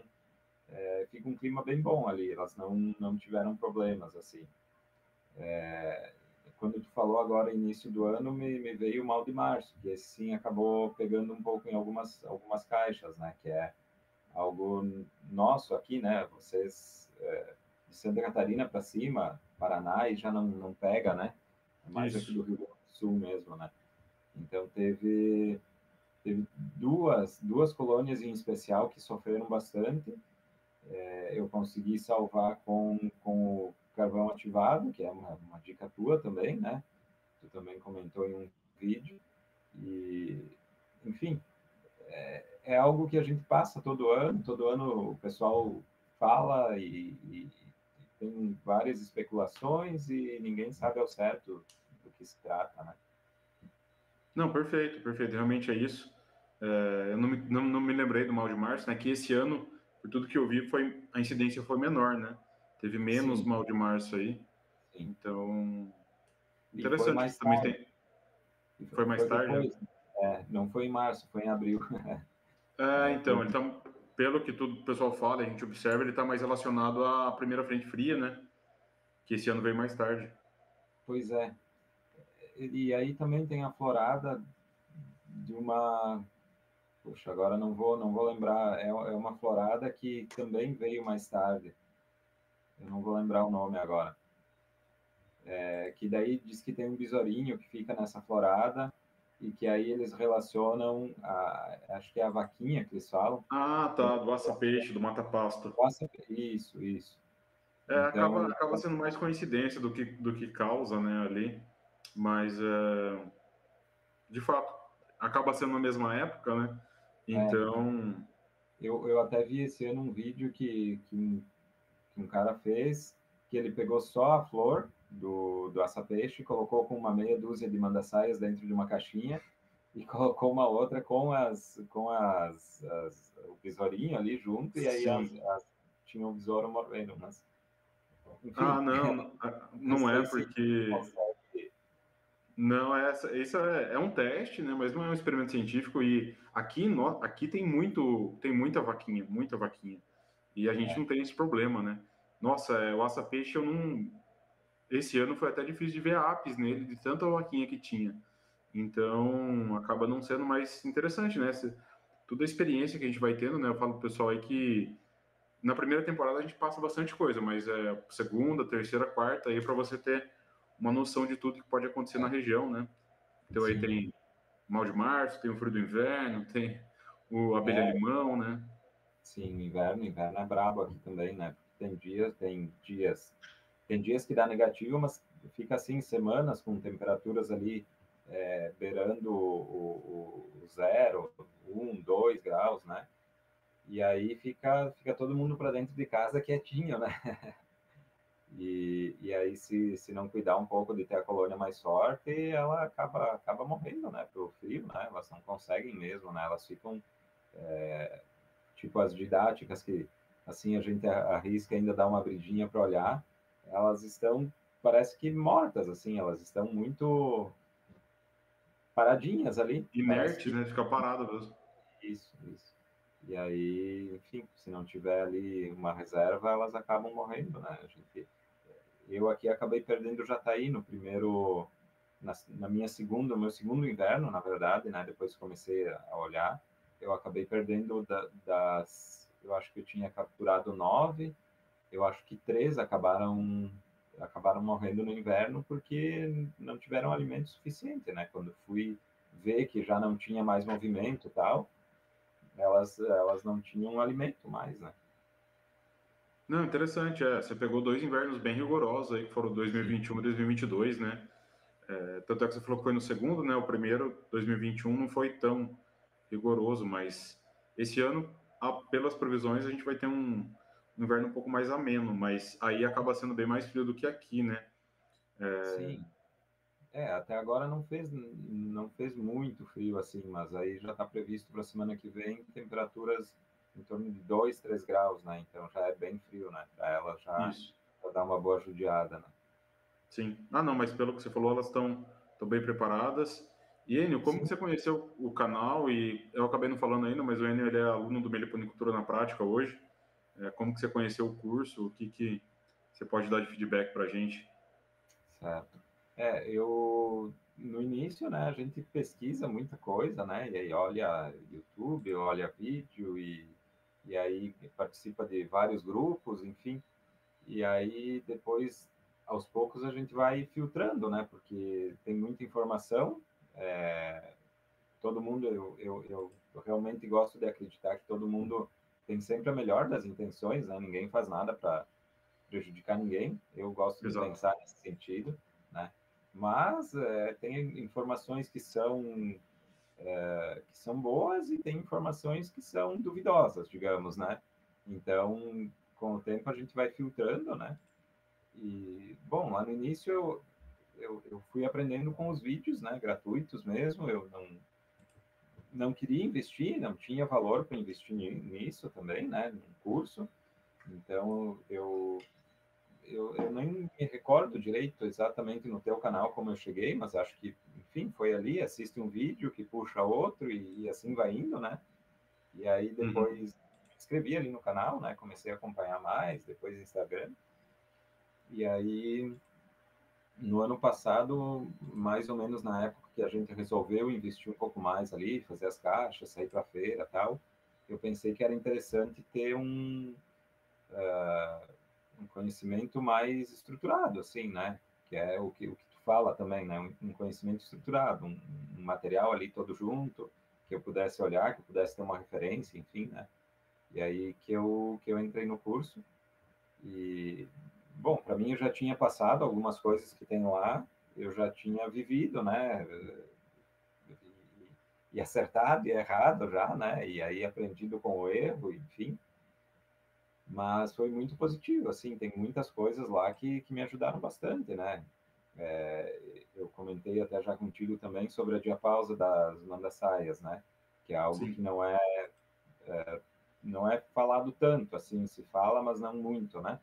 B: é, fica um clima bem bom ali, elas não, não tiveram problemas, assim. É, quando tu falou agora, início do ano, me, me, veio o mal de março, que esse sim acabou pegando um pouco em algumas, algumas caixas, né, que é algo nosso aqui, né, vocês é, de Santa Catarina para cima, Paraná, e já não, não pega, né, é mais Isso. aqui do Rio Grande do Sul mesmo, né. Então teve, teve duas, duas colônias em especial que sofreram bastante, é, eu consegui salvar com, com o carvão ativado, que é uma, uma dica tua também, né? Tu também comentou em um vídeo. E, enfim, é, é algo que a gente passa todo ano, todo ano o pessoal fala e, e, e tem várias especulações e ninguém sabe ao certo do que se trata, né?
A: Não, perfeito, perfeito, realmente é isso. É, eu não me, não, não me lembrei do mal de março, né? Que esse ano por tudo que eu vi, foi, a incidência foi menor, né? Teve menos Sim. mal de março aí. Sim. Então, interessante. Mais também tem... Foi mais foi tarde? Depois,
B: é, não foi em março, foi em abril.
A: é, então, ele tá, pelo que tudo o pessoal fala, a gente observa, ele está mais relacionado à primeira frente fria, né? Que esse ano veio mais tarde.
B: Pois é. E aí também tem a florada de uma Puxa, agora não vou, não vou lembrar. É, é uma florada que também veio mais tarde. Eu não vou lembrar o nome agora. É, que daí diz que tem um besourinho que fica nessa florada e que aí eles relacionam, a, acho que é a vaquinha que eles falam.
A: Ah, tá, do aça-peixe, do mata-pasto.
B: Isso, isso.
A: É, então, acaba, acaba sendo mais coincidência do que, do que causa, né, ali. Mas, é, de fato, acaba sendo na mesma época, né? É. Então.
B: É, eu, eu até vi esse ano um vídeo que, que, um, que um cara fez, que ele pegou só a flor do, do aça-peixe, colocou com uma meia dúzia de mandassaias dentro de uma caixinha e colocou uma outra com as com as, as o besourinho ali junto e aí as, as, tinha o besouro mordendo mas
A: enfim, ah não não, não é porque não, essa, isso é, é, um teste, né? Mas não é um experimento científico e aqui, no, aqui tem muito, tem muita vaquinha, muita vaquinha. E a gente é. não tem esse problema, né? Nossa, é, o aça peixe eu não. Esse ano foi até difícil de ver apis nele, de tanta vaquinha que tinha. Então, acaba não sendo mais interessante, né? toda a experiência que a gente vai tendo, né? Eu falo pro pessoal aí que na primeira temporada a gente passa bastante coisa, mas é segunda, terceira, quarta aí para você ter uma noção de tudo que pode acontecer na região, né? Então Sim. aí tem mal de março, tem o frio do inverno, tem o abelha-limão, é. né?
B: Sim, inverno, inverno é brabo aqui também, né? Tem dias, tem dias, tem dias que dá negativo, mas fica assim semanas com temperaturas ali é, beirando o, o, o, zero, um, dois graus, né? E aí fica, fica todo mundo para dentro de casa quietinho, né? E, e aí, se, se não cuidar um pouco de ter a colônia mais forte, ela acaba, acaba morrendo, né? Pro frio, né? Elas não conseguem mesmo, né? Elas ficam, é, tipo, as didáticas que, assim, a gente arrisca ainda dar uma abridinha para olhar, elas estão, parece que mortas, assim, elas estão muito... paradinhas ali.
A: Inerte, né? Fica parado mesmo.
B: Isso, isso. E aí, enfim, se não tiver ali uma reserva, elas acabam morrendo, né? A gente, eu aqui acabei perdendo o Jataí no primeiro, na, na minha segunda, meu segundo inverno, na verdade, né? Depois comecei a olhar, eu acabei perdendo da, das, eu acho que eu tinha capturado nove, eu acho que três acabaram acabaram morrendo no inverno porque não tiveram alimento suficiente, né? Quando fui ver que já não tinha mais movimento e tal, elas, elas não tinham alimento mais, né?
A: Não, interessante, é. Você pegou dois invernos bem rigorosos aí, que foram 2021 e 2022, né? É, tanto é que você falou que foi no segundo, né? O primeiro, 2021, não foi tão rigoroso, mas esse ano, a, pelas previsões, a gente vai ter um, um, inverno um pouco mais ameno, mas aí acaba sendo bem mais frio do que aqui, né?
B: É... Sim. É, até agora não fez, não fez muito frio assim, mas aí já está previsto para a semana que vem temperaturas em torno de 2, 3 graus, né? Então já é bem frio, né? Para ela já, já dar uma boa judiada, né?
A: Sim. Ah, não, mas pelo que você falou, elas estão bem preparadas. E Enio, como que você conheceu o canal? E eu acabei não falando ainda, mas o Enio ele é aluno do Meliponicultura na Prática hoje. É, como que você conheceu o curso? O que, que você pode dar de feedback para a gente?
B: Certo. É, eu no início, né, a gente pesquisa muita coisa, né, e aí olha YouTube, olha vídeo e, e aí participa de vários grupos, enfim, e aí depois, aos poucos, a gente vai filtrando, né, porque tem muita informação, é, todo mundo, eu, eu, eu, eu realmente gosto de acreditar que todo mundo tem sempre a melhor das intenções, né, ninguém faz nada para prejudicar ninguém, eu gosto Exato. de pensar nesse sentido, né, mas é, tem informações que são é, que são boas e tem informações que são duvidosas, digamos, né? Então, com o tempo a gente vai filtrando, né? E bom, lá no início eu, eu, eu fui aprendendo com os vídeos, né? Gratuitos mesmo. Eu não não queria investir, não tinha valor para investir nisso também, né? Num curso. Então eu eu, eu nem me recordo direito exatamente no teu canal como eu cheguei, mas acho que, enfim, foi ali, assiste um vídeo que puxa outro e, e assim vai indo, né? E aí uhum. depois uhum. escrevi ali no canal, né? Comecei a acompanhar mais, depois Instagram. E aí, no ano passado, mais ou menos na época que a gente resolveu investir um pouco mais ali, fazer as caixas, sair para feira tal, eu pensei que era interessante ter um... Uh, um conhecimento mais estruturado, assim, né? Que é o que, o que fala também, né? Um, conhecimento estruturado, um, um, material ali todo junto, que eu pudesse olhar, que eu pudesse ter uma referência, enfim, né? E aí que eu, que eu entrei no curso. E, bom, para mim eu já tinha passado algumas coisas que tem lá, eu já tinha vivido, né? E, e acertado e errado já, né? E aí aprendido com o erro, enfim mas foi muito positivo, assim, tem muitas coisas lá que, que me ajudaram bastante, né? É, eu comentei até já contigo também sobre a diapausa das mandassaias, né? Que é algo Sim. que não é, é, não é falado tanto, assim, se fala, mas não muito, né?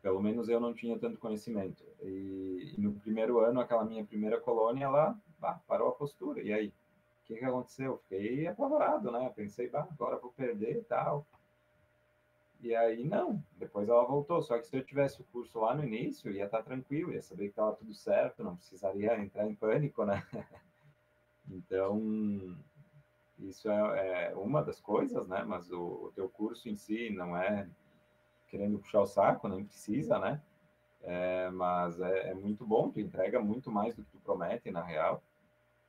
B: Pelo menos eu não tinha tanto conhecimento. E, e no primeiro ano, aquela minha primeira colônia, ela bah, parou a postura. E aí? O que, que aconteceu? Fiquei apavorado, né? Pensei, bah, agora vou perder e tal. E aí, não, depois ela voltou. Só que se eu tivesse o curso lá no início, ia estar tranquilo, ia saber que estava tudo certo, não precisaria entrar em pânico, né? Então, isso é, é, uma das coisas, né? Mas o, o, teu curso em si não é querendo puxar o saco, nem precisa, né? É, mas é, é, muito bom, tu entrega muito mais do que tu promete, na real.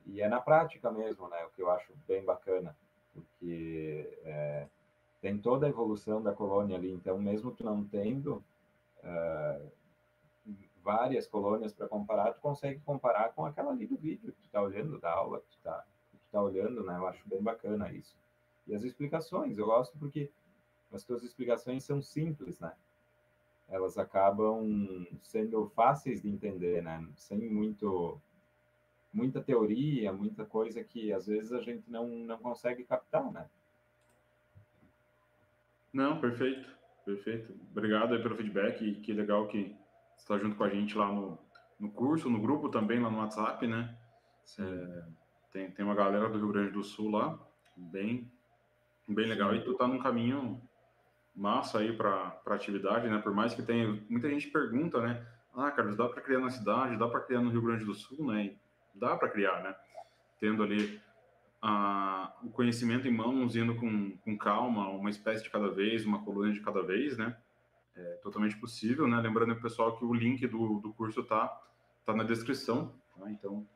B: E é na prática mesmo, né? O que eu acho bem bacana, porque é, tem toda a evolução da colônia ali. Então, mesmo tu não tendo uh, várias colônias para comparar, tu consegue comparar com aquela ali do vídeo que tu está olhando, da aula que tu está tá olhando, né? Eu acho bem bacana isso. E as explicações, eu gosto porque as tuas explicações são simples, né? Elas acabam sendo fáceis de entender, né? Sem muito muita teoria, muita coisa que às vezes a gente não, não consegue captar, né?
A: Não, perfeito, perfeito. Obrigado aí pelo feedback. E que legal que está junto com a gente lá no, no curso, no grupo também, lá no WhatsApp, né? É, tem, tem uma galera do Rio Grande do Sul lá, bem, bem legal. E tu tá num caminho massa aí para atividade, né? Por mais que tenha. Muita gente pergunta, né? Ah, Carlos, dá para criar na cidade, dá para criar no Rio Grande do Sul, né? E dá para criar, né? Tendo ali a, o conhecimento em mãos, indo com, com calma, uma espécie de cada vez, uma coluna de cada vez, né? É totalmente possível, né? Lembrando pessoal que o link do, do curso tá, tá na descrição, tá? Então,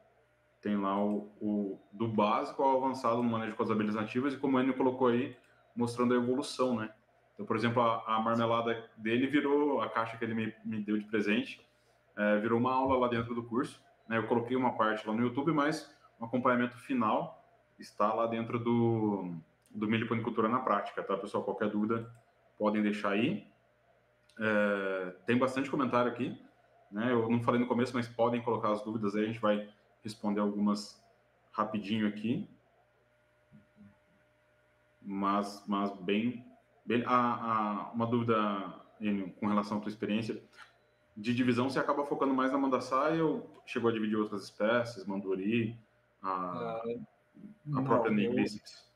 A: tem lá o, o, do básico ao avançado no manejo com as nativas e como o Enio colocou aí, mostrando a evolução, né? Então, por exemplo, a, a, marmelada dele virou, a caixa que ele me, me deu de presente, é, virou uma aula lá dentro do curso. Né? Eu coloquei uma parte lá no YouTube, mas o acompanhamento final está lá dentro do, do Milho Panicultura na Prática, tá, pessoal? Qualquer dúvida, podem deixar aí. É, tem bastante comentário aqui, né? Eu não falei no começo, mas podem colocar as dúvidas aí, a gente vai responder algumas rapidinho aqui. Mas, mas bem, bem a, a, uma dúvida Enio, com relação à tua experiência de divisão, você acaba focando mais na mandaçaia ou chegou a dividir outras espécies, manduri, a, uh, a própria Negríceps?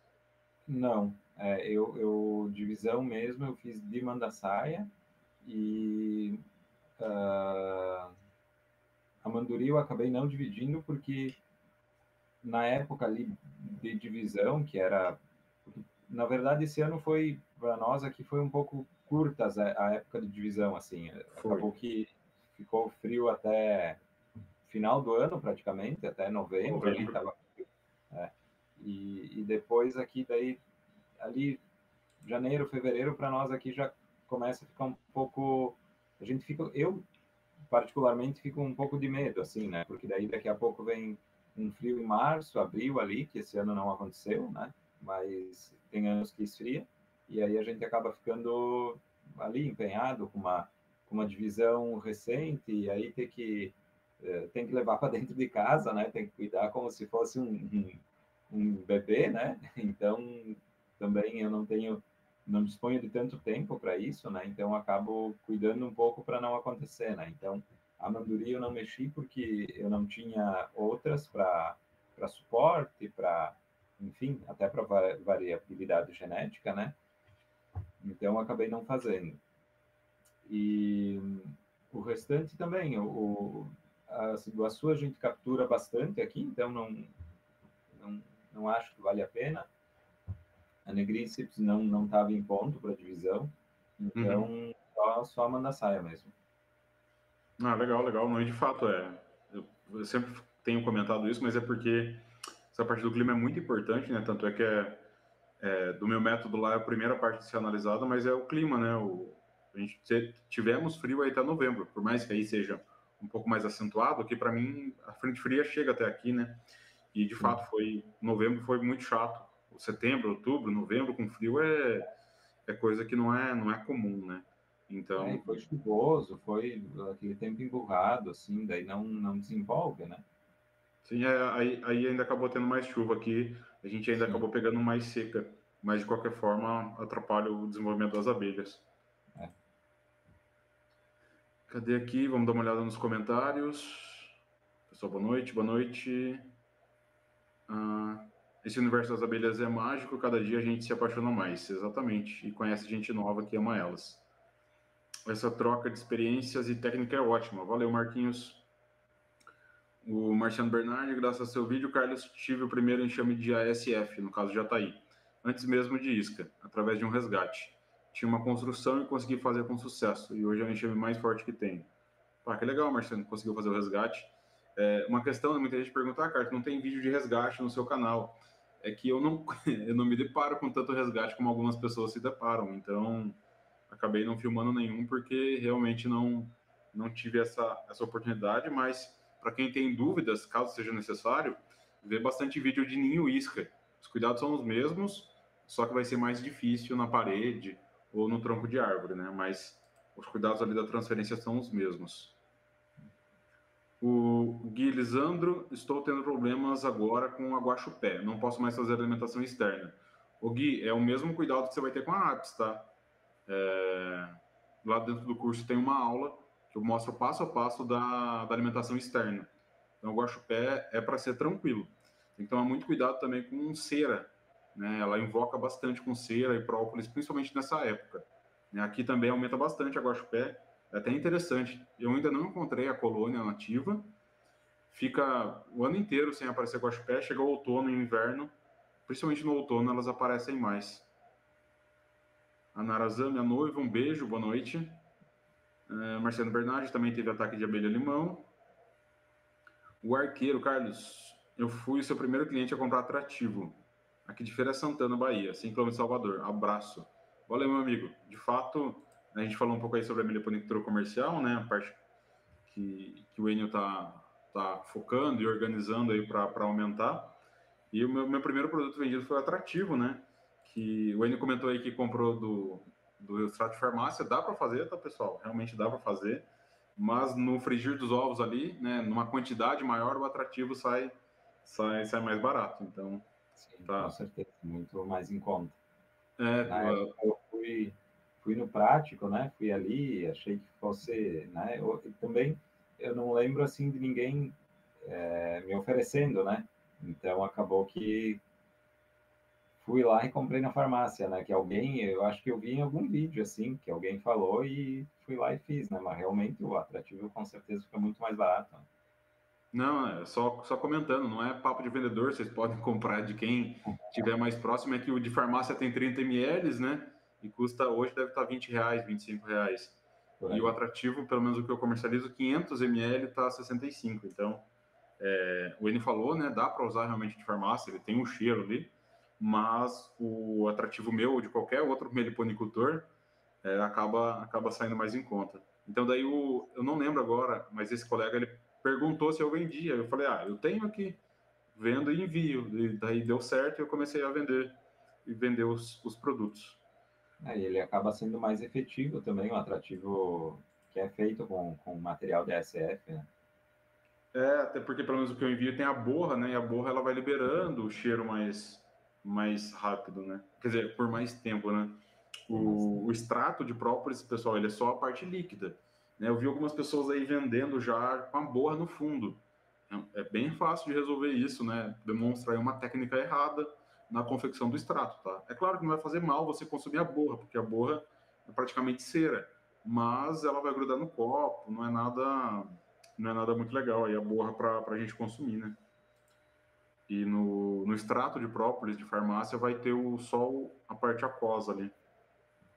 B: Não, é, eu, eu, divisão mesmo, eu fiz de mandaçaia e uh, a Manduri eu acabei não dividindo porque na época ali de divisão, que era. Na verdade, esse ano foi, para nós aqui, foi um pouco curta a época de divisão, assim. Foi. Acabou que ficou frio até final do ano, praticamente, até novembro, novembro. ali tava é. e, e depois aqui, daí, ali, janeiro, fevereiro, para nós aqui já começa a ficar um pouco. A gente fica. Eu particularmente fico um pouco de medo, assim, né? Porque daí daqui a pouco vem um frio em março, abril ali, que esse ano não aconteceu, né? Mas tem anos que esfria, e aí a gente acaba ficando ali empenhado com uma, com uma divisão recente, e aí tem que, tem que levar para dentro de casa, né? Tem que cuidar como se fosse um, um, um bebê, né? Então, também eu não tenho não disponho de tanto tempo para isso, né? Então acabo cuidando um pouco para não acontecer, né? Então a manduri eu não mexi porque eu não tinha outras para para suporte, para enfim, até para variabilidade genética, né? Então acabei não fazendo. E o restante também, o, a, a sua a gente captura bastante aqui, então não, não, não acho que vale a pena a Negríceps não não estava em ponto para divisão, então uhum. só, só Manda Saia mesmo.
A: Ah, legal, legal. Não, de fato, é. Eu, eu, sempre tenho comentado isso, mas é porque essa parte do clima é muito importante, né? Tanto é que é, é do meu método lá é a primeira parte de ser analisada, mas é o clima, né? O, a gente tivemos frio aí até novembro, por mais que aí seja um pouco mais acentuado, que para mim a frente fria chega até aqui, né? E de fato foi novembro foi muito chato setembro, outubro, novembro com frio é, é coisa que não é, não é comum, né? Então.
B: É, foi chuvoso, foi aquele tempo emburrado, assim, daí não, não desenvolve, né?
A: Sim, é, aí, aí ainda acabou tendo mais chuva aqui, a gente ainda Sim. acabou pegando mais seca, mas de qualquer forma atrapalha o desenvolvimento das abelhas. Cadê aqui? Vamos dar uma olhada nos comentários. Pessoal, boa noite, boa noite. Ah, esse universo das abelhas é mágico, cada dia a gente se apaixona mais, exatamente, e conhece gente nova que ama elas. Essa troca de experiências e técnica é ótima. Valeu, Marquinhos. O Marciano Bernardi, graças ao seu vídeo, Carlos, tive o primeiro enxame de ASF, no caso de Jataí, antes mesmo de isca, através de um resgate. Tinha uma construção e consegui fazer com sucesso, e hoje é o enxame mais forte que tenho. Pá, que legal, Marciano, conseguiu fazer o resgate. É, uma questão, né, muita gente pergunta, ah, Carlos, não tem vídeo de resgate no seu canal é que eu não, eu não me deparo com tanto resgate como algumas pessoas se deparam. Então, acabei não filmando nenhum porque realmente não, não tive essa, essa oportunidade. Mas, para quem tem dúvidas, caso seja necessário, vê bastante vídeo de ninho isca. Os cuidados são os mesmos, só que vai ser mais difícil na parede ou no tronco de árvore, né? Mas os cuidados ali da transferência são os mesmos. O Gui Lisandro, estou tendo problemas agora com a guaxupé. Não posso mais fazer alimentação externa. O Gui, é o mesmo cuidado que você vai ter com a apis, tá? É... Lá dentro do curso tem uma aula que eu mostro passo a passo da, da alimentação externa. Então, o guaxupé é para ser tranquilo. Tem que tomar muito cuidado também com cera, né? Ela invoca bastante com cera e própolis, principalmente nessa época. Né? Aqui também aumenta bastante a guaxupé, é até interessante. Eu ainda não encontrei a colônia nativa, fica o ano inteiro sem aparecer guaxupé, chega o outono e inverno, principalmente no outono elas aparecem mais. A Narazã, minha noiva, um beijo, boa noite. É, Marcelo Bernardi também teve ataque de abelha-limão. O arqueiro, Carlos, eu fui o seu primeiro cliente a comprar atrativo, aqui de Feira Santana, Bahia, 5 km Salvador. Abraço. Valeu, meu amigo. De fato, a gente falou um pouco aí sobre a meliponicultura comercial, né? A parte que, que o Enio está tá focando e organizando aí para aumentar. E o meu, meu primeiro produto vendido foi o atrativo, né? Que o Enio comentou aí que comprou do, do extrato farmácia. Dá para fazer, tá, pessoal? Realmente dá para fazer. Mas no frigir dos ovos ali, né? Numa quantidade maior, o atrativo sai sai, sai mais barato. Então,
B: Sim, tá. com certeza, muito mais em conta.
A: É,
B: eu... eu fui, fui no prático, né? Fui ali, achei que fosse, né? Eu, também eu não lembro assim de ninguém é, me oferecendo, né? Então acabou que fui lá e comprei na farmácia, né? Que alguém, eu acho que eu vi em algum vídeo assim, que alguém falou e fui lá e fiz, né? Mas realmente o atrativo com certeza fica muito mais barato. Né?
A: Não, é só, só comentando, não é papo de vendedor, vocês podem comprar de quem tiver mais próximo, é que o de farmácia tem 30 ml, né? E custa, hoje deve estar 20 reais, 25 reais. E o atrativo, pelo menos o que eu comercializo, 500 ml está 65. Então, é, o N falou, né? Dá para usar realmente de farmácia, ele tem um cheiro ali, mas o atrativo meu ou de qualquer outro meliponicultor é, acaba, acaba saindo mais em conta. Então, daí o, eu não lembro agora, mas esse colega ele perguntou se eu vendia. Eu falei, ah, eu tenho aqui, vendo e envio. E daí deu certo e eu comecei a vender e vender os, os produtos.
B: É, ele acaba sendo mais efetivo também, um atrativo que é feito com, com material DSF, né?
A: É, até porque pelo menos o que eu envio tem a borra, né? E a borra ela vai liberando o cheiro mais, mais rápido, né? Quer dizer, por mais tempo, né? O, o extrato de própolis, pessoal, ele é só a parte líquida. Né? Eu vi algumas pessoas aí vendendo já com a borra no fundo. É bem fácil de resolver isso, né? Demonstrar uma técnica errada na confecção do extrato, tá? É claro que não vai fazer mal você consumir a borra, porque a borra é praticamente cera, mas ela vai grudar no copo, não é nada, não é nada muito legal aí a borra para a gente consumir, né? E no, no extrato de própolis de farmácia vai ter o sol, a parte aquosa ali.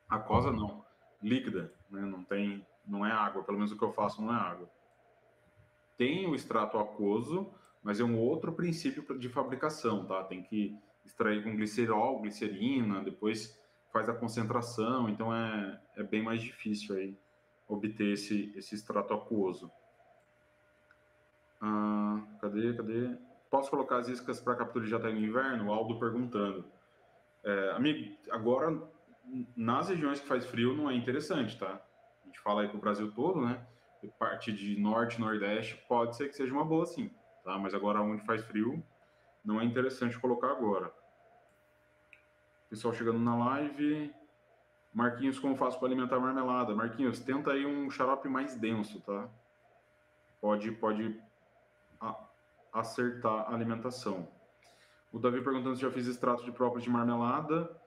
A: Aquosa não, líquida, né? Não tem não é água, pelo menos o que eu faço não é água. Tem o extrato aquoso, mas é um outro princípio de fabricação, tá? Tem que extrair com glicerol, glicerina, depois faz a concentração, então é, é bem mais difícil aí obter esse, esse extrato aquoso. Ah, cadê, cadê? Posso colocar as iscas para captura de jataí no inverno? O Aldo perguntando. É, amigo, agora, nas regiões que faz frio, não é interessante, tá? Gente fala aí para o Brasil todo, né? Parte de norte, nordeste, pode ser que seja uma boa sim, tá? Mas agora onde faz frio, não é interessante colocar agora. Pessoal chegando na live. Marquinhos, como faço para alimentar marmelada? Marquinhos, tenta aí um xarope mais denso, tá? Pode, pode acertar a alimentação. O Davi perguntando se já fiz extrato de própolis de marmelada.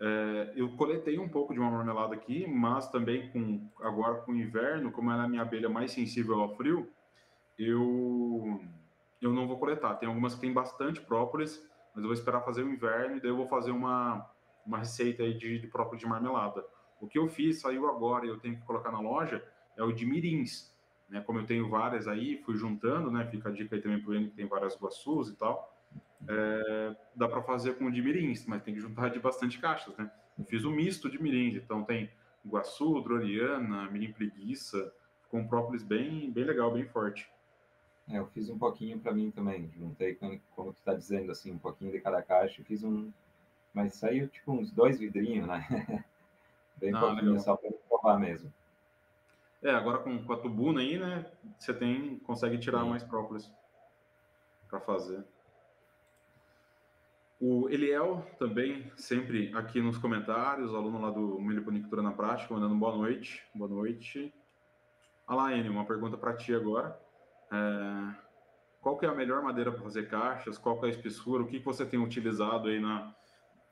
A: É, eu coletei um pouco de uma marmelada aqui, mas também com agora com o inverno, como ela é a minha abelha mais sensível ao frio, eu eu não vou coletar. Tem algumas que tem bastante própolis, mas eu vou esperar fazer o inverno e daí eu vou fazer uma, uma receita aí de, de própolis de marmelada. O que eu fiz, saiu agora e eu tenho que colocar na loja, é o de mirins. Né? Como eu tenho várias aí, fui juntando, né? Fica a dica aí também para ele que tem várias guaçus e tal. É, dá para fazer com de mirins, mas tem que juntar de bastante caixas, né? Eu fiz um misto de mirins, então tem guaçu, droriana, mirim preguiça, com própolis bem, bem legal, bem forte.
B: É, eu fiz um pouquinho para mim também, juntei, como, como tu está dizendo, assim, um pouquinho de cada caixa, fiz um, mas saiu tipo uns dois vidrinhos, né? bem ah, pouquinho, legal. só para provar mesmo.
A: É, agora com, com a tubuna aí, né, você tem, consegue tirar Sim. mais própolis para fazer. O Eliel também, sempre aqui nos comentários, aluno lá do Miliponicultura na Prática, mandando boa noite. Boa noite. Enio, uma pergunta para ti agora. É... qual que é a melhor madeira para fazer caixas, qual que é a espessura, o que, que você tem utilizado aí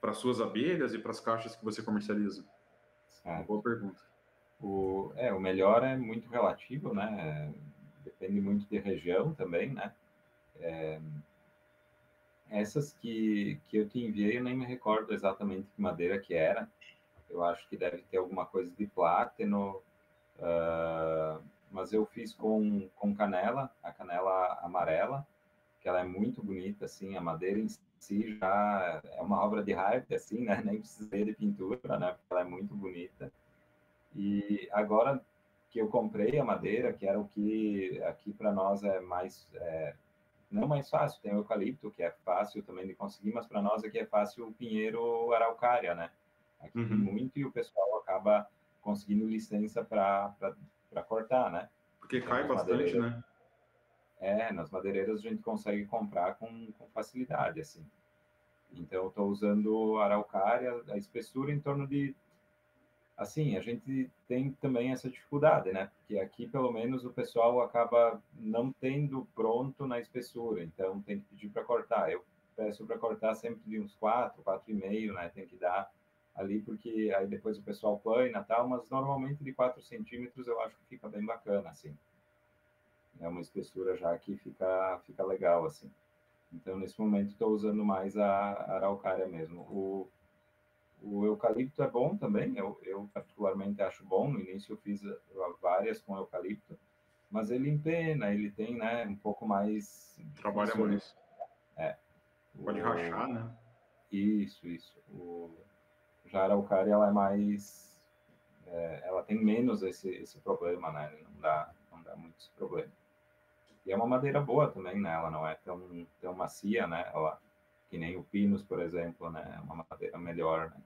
A: para suas abelhas e para as caixas que você comercializa?
B: É. Boa pergunta. O, é, o melhor é muito relativo, né? Depende muito de região também, né? É, essas que, que eu te enviei, eu nem me recordo exatamente que madeira que era. Eu acho que deve ter alguma coisa de plátano, uh, mas eu fiz com, com canela, a canela amarela, que ela é muito bonita, assim, a madeira em si já é uma obra de arte, assim, né? Nem precisei de pintura, né? Porque ela é muito bonita. E agora que eu comprei a madeira, que era o que aqui para nós é mais é, não mais fácil, tem o eucalipto, que é fácil também de conseguir, mas para nós aqui é fácil o pinheiro araucária, né? Aqui uhum. muito e o pessoal acaba conseguindo licença para cortar, né?
A: Porque então, cai bastante, né?
B: É, nas madeireiras a gente consegue comprar com, com facilidade, assim. Então, eu estou usando araucária, a espessura em torno de assim, a gente tem também essa dificuldade, né? Porque aqui, pelo menos, o pessoal acaba não tendo pronto na espessura, então tem que pedir para cortar. Eu peço para cortar sempre de uns 4, 4,5, né? Tem que dar ali, porque aí depois o pessoal plana e tal, mas normalmente de 4 centímetros eu acho que fica bem bacana, assim. É uma espessura já que fica, fica legal, assim. Então, nesse momento, estou usando mais a araucária mesmo. O o eucalipto é bom também, eu, eu particularmente acho bom. No início eu fiz várias com eucalipto, mas ele empena, ele tem né, um pouco mais.
A: Trabalha mais.
B: É.
A: Pode o... rachar, né?
B: Isso, isso. O... Já a araucária ela é mais. É, ela tem menos esse, esse problema, né? Não dá, não dá muito esse problema. E é uma madeira boa também, né? Ela não é tão, tão macia, né? Ela, que nem o pinus, por exemplo, né? Uma madeira melhor, né?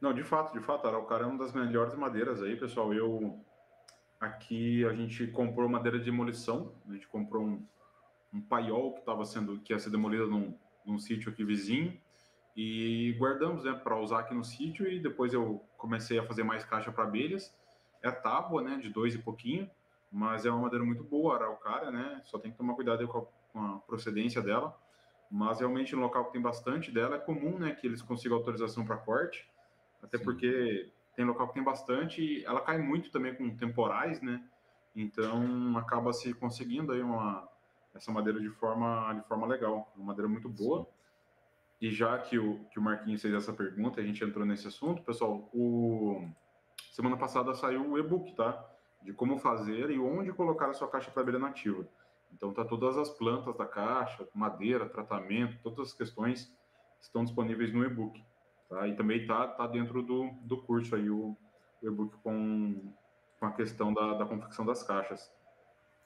A: Não, de fato, de fato, araucária é uma das melhores madeiras aí, pessoal. Eu aqui a gente comprou madeira de demolição, a gente comprou um, um paiol que estava sendo que ia ser demolido num, num sítio aqui vizinho e guardamos, né, para usar aqui no sítio e depois eu comecei a fazer mais caixa para abelhas. É tábua, né, de dois e pouquinho, mas é uma madeira muito boa, araucária, né? Só tem que tomar cuidado com a, com a procedência dela. Mas realmente no local que tem bastante dela é comum, né, que eles consigam autorização para corte até Sim. porque tem local que tem bastante e ela cai muito também com temporais, né? Então acaba se conseguindo aí uma essa madeira de forma de forma legal, uma madeira muito boa. Sim. E já que o que o Marquinhos fez essa pergunta, a gente entrou nesse assunto, pessoal, o semana passada saiu o e-book, tá? De como fazer e onde colocar a sua caixa para abelha nativa. Então tá todas as plantas da caixa, madeira, tratamento, todas as questões estão disponíveis no e-book. Tá? E também está tá dentro do, do curso aí o, o e-book com, com a questão da, da confecção das caixas.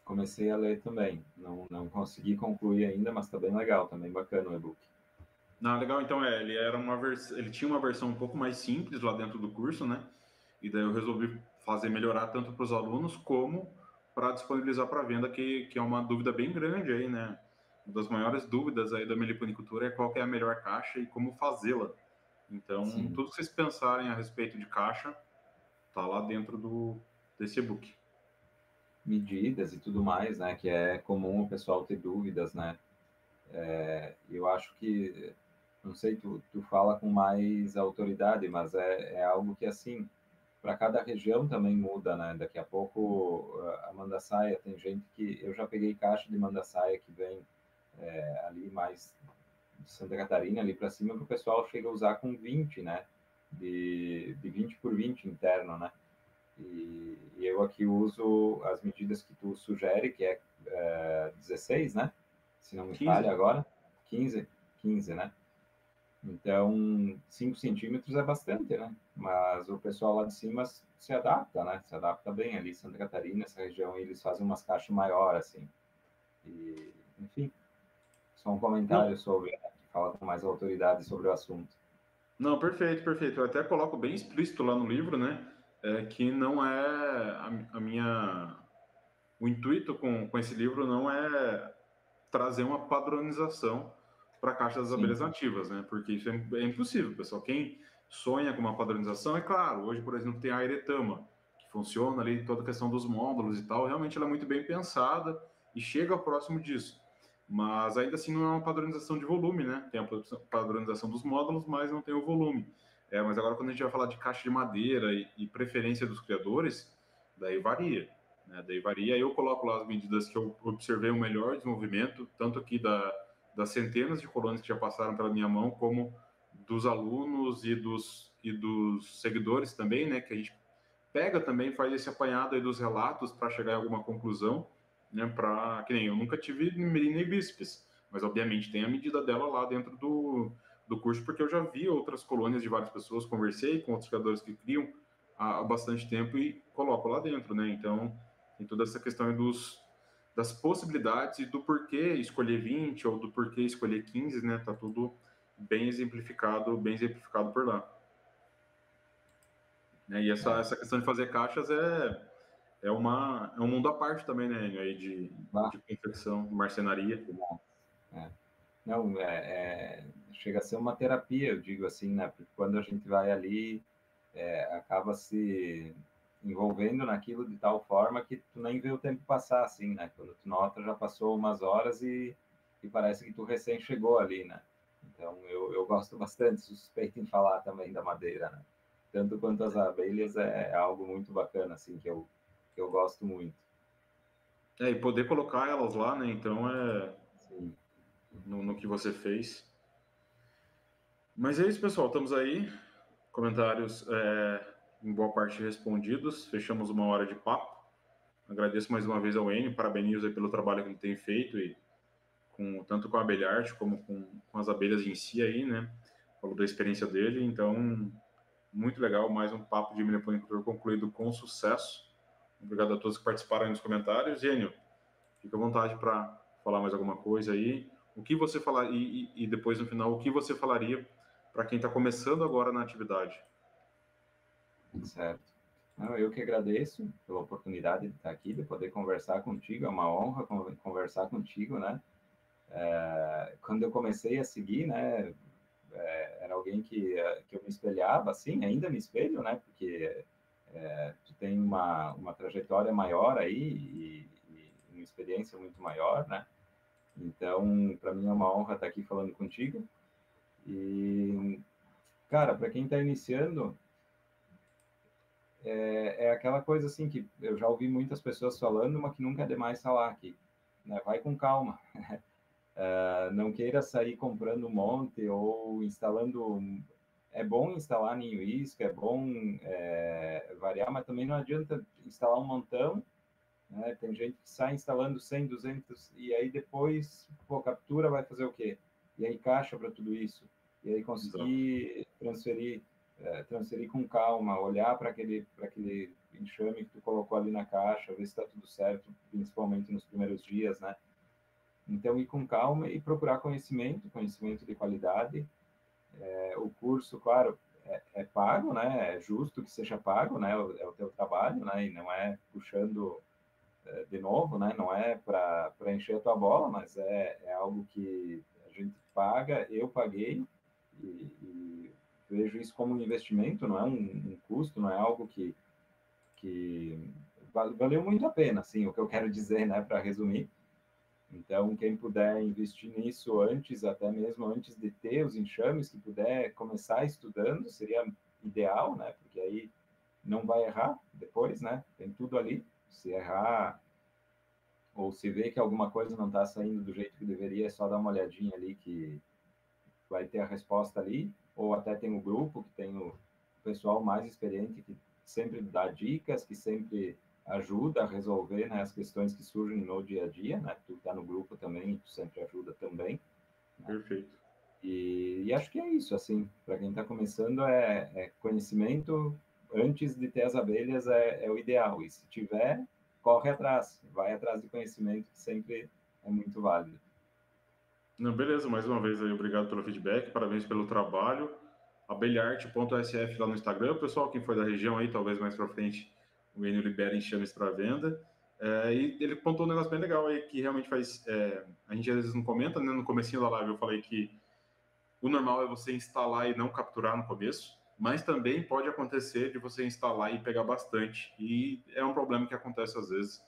B: Comecei a ler também, não, não consegui concluir ainda, mas está bem legal, também bacana o e-book.
A: Não, legal, então é, ele era uma vers... ele tinha uma versão um pouco mais simples lá dentro do curso, né? E daí eu resolvi fazer melhorar tanto para os alunos como para disponibilizar para venda, que, que é uma dúvida bem grande aí, né? Uma das maiores dúvidas aí da meliponicultura é qual é a melhor caixa e como fazê-la. Então, Sim. tudo que vocês pensarem a respeito de caixa tá lá dentro do desse e-book.
B: Medidas e tudo mais, né? Que é comum o pessoal ter dúvidas, né? É, eu acho que, não sei, tu, tu fala com mais autoridade, mas é, é algo que, assim, para cada região também muda, né? Daqui a pouco a mandaçaia, tem gente que. Eu já peguei caixa de mandaçaia que vem é, ali mais de Santa Catarina ali para cima, que o pessoal chega a usar com 20, né? De, de 20 por 20 interno, né? E, e eu aqui uso as medidas que tu sugere, que é, é 16, né? Se não me 15. falha agora. 15, 15, né? Então, 5 centímetros é bastante, né? Mas o pessoal lá de cima se adapta, né? Se adapta bem ali. Santa Catarina, essa região, eles fazem umas caixas maiores, assim. E, enfim, só um comentário Não. sobre, né, fala com mais autoridade sobre o assunto.
A: Não, perfeito, perfeito. Eu até coloco bem explícito lá no livro, né? É, que não é a, a, minha. O intuito com, com esse livro não é trazer uma padronização para a caixa das Sim. abelhas nativas, né? Porque isso é, é, impossível, pessoal. Quem sonha com uma padronização, é claro, hoje, por exemplo, tem a Eretama, que funciona ali toda a questão dos módulos e tal. Realmente ela é muito bem pensada e chega próximo disso. Mas ainda assim não é uma padronização de volume, né? Tem a padronização dos módulos, mas não tem o volume. É, mas agora quando a gente vai falar de caixa de madeira e, e preferência dos criadores, daí varia. Né? Daí varia. Eu coloco lá as medidas que eu observei o melhor desenvolvimento, tanto aqui da, das centenas de colônias que já passaram pela minha mão, como dos alunos e dos, e dos seguidores também, né? Que a gente pega também, faz esse apanhado aí dos relatos para chegar a alguma conclusão, né? Para que nem eu nunca tive nem bíceps, mas obviamente tem a medida dela lá dentro do, do curso, porque eu já vi outras colônias de várias pessoas, conversei com outros criadores que criam há, bastante tempo e coloco lá dentro, né? Então tem toda essa questão dos das possibilidades e do porquê escolher 20 ou do porquê escolher 15, né? Tá tudo bem exemplificado, bem exemplificado por lá. Né? E essa, essa questão de fazer caixas é, é, uma, é um mundo à parte também, né, aí de, ah. de confecção, marcenaria.
B: É. Não, é, é, chega a ser uma terapia, eu digo assim, né? Porque quando a gente vai ali, é, acaba se envolvendo naquilo de tal forma que tu nem vê o tempo passar, assim, né? Quando tu nota, já passou umas horas e, e parece que tu recém chegou ali, né? Então, eu, eu gosto bastante, suspeito em falar também da madeira, né? tanto quanto as abelhas é, é algo muito bacana, assim, que eu, que eu gosto muito.
A: É, e poder colocar elas lá, né? Então é. Sim. No, no que você fez. Mas é isso, pessoal. Estamos aí. Comentários é, em boa parte respondidos. Fechamos uma hora de papo. Agradeço mais uma vez ao Enio. Parabenizo aí pelo trabalho que ele tem feito e com, tanto com a abelharte como com, com as abelhas em si aí, né? Falou da experiência dele. Então, muito legal, mais um papo de melhoponicultor concluído com sucesso. Obrigado a todos que participaram nos comentários. Enio, fica à vontade para falar mais alguma coisa aí. O que você falar e, e, depois no final, o que você falaria para quem está começando agora na atividade?
B: Certo. Eu que agradeço pela oportunidade de estar aqui, de poder conversar contigo. É uma honra conversar contigo, né? É, quando eu comecei a seguir, né, é, era alguém que, que eu me espelhava, assim, ainda me espelho, né? Porque é, tu tem uma, uma trajetória maior aí e, e, uma experiência muito maior, né? Então, para mim é uma honra estar aqui falando contigo. E, cara, para quem está iniciando, é, é, aquela coisa assim que eu já ouvi muitas pessoas falando, mas que nunca é demais falar aqui. Né? Vai com calma. Uh, não queira sair comprando um monte ou instalando. É bom instalar ninho isca, é bom é, variar, mas também não adianta instalar um montão. Né? Tem gente que sai instalando 100, 200 e aí depois, pô, captura vai fazer o quê? E aí caixa para tudo isso. E aí conseguir transferir, é, transferir com calma, olhar para aquele, aquele enxame que tu colocou ali na caixa, ver se está tudo certo, principalmente nos primeiros dias, né? Então, ir com calma e procurar conhecimento, conhecimento de qualidade. É, o curso, claro, é, é, pago, né? É justo que seja pago, né? É o teu trabalho, né? E não é puxando é, de novo, né? Não é para encher a tua bola, mas é, é algo que a gente paga, eu paguei e, e vejo isso como um investimento, não é um, um custo, não é algo que, que valeu muito a pena, assim, o que eu quero dizer, né? Para resumir então, quem puder investir nisso antes, até mesmo antes de ter os enxames, que puder começar estudando, seria ideal, né? Porque aí não vai errar depois, né? Tem tudo ali. Se errar ou se vê que alguma coisa não está saindo do jeito que deveria, é só dar uma olhadinha ali que vai ter a resposta ali. Ou até tem o grupo, que tem o pessoal mais experiente, que sempre dá dicas, que sempre ajuda a resolver né, as questões que surgem no dia a dia, né? Tu está no grupo também, tu sempre ajuda também.
A: Né? Perfeito.
B: E, e, acho que é isso, assim, para quem está começando é, é, conhecimento antes de ter as abelhas é, é, o ideal. E se tiver, corre atrás, vai atrás de conhecimento que sempre é muito válido.
A: Não, beleza, mais uma vez aí, obrigado pelo feedback, parabéns pelo trabalho. abelharte.sf lá no Instagram, pessoal, quem for da região aí, talvez mais para frente o Enio libera enxames para venda. É, e ele contou um negócio bem legal aí, que realmente faz... É, a gente às vezes não comenta, né? No comecinho da live eu falei que o normal é você instalar e não capturar no começo, mas também pode acontecer de você instalar e pegar bastante. E é um problema que acontece às vezes.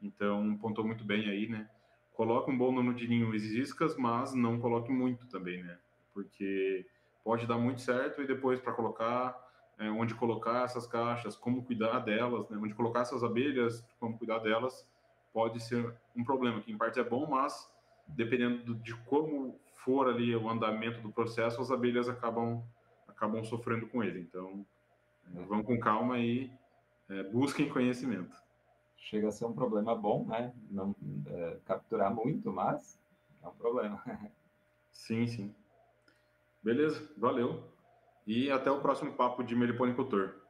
A: Então, pontou muito bem aí, né? Coloque um bom número de ninhos e iscas, mas não coloque muito também, né? Porque pode dar muito certo e depois para colocar, é, onde colocar essas caixas, como cuidar delas, né? Onde colocar essas abelhas, como cuidar delas, pode ser um problema, que em parte é bom, mas dependendo de como for ali o andamento do processo, as abelhas acabam acabam sofrendo com ele. Então, é, vão com calma e é, busquem conhecimento.
B: Chega a ser um problema bom, né? Não é, capturar muito, mas é um problema.
A: sim, sim. Beleza, valeu. E até o próximo papo de meliponicultor.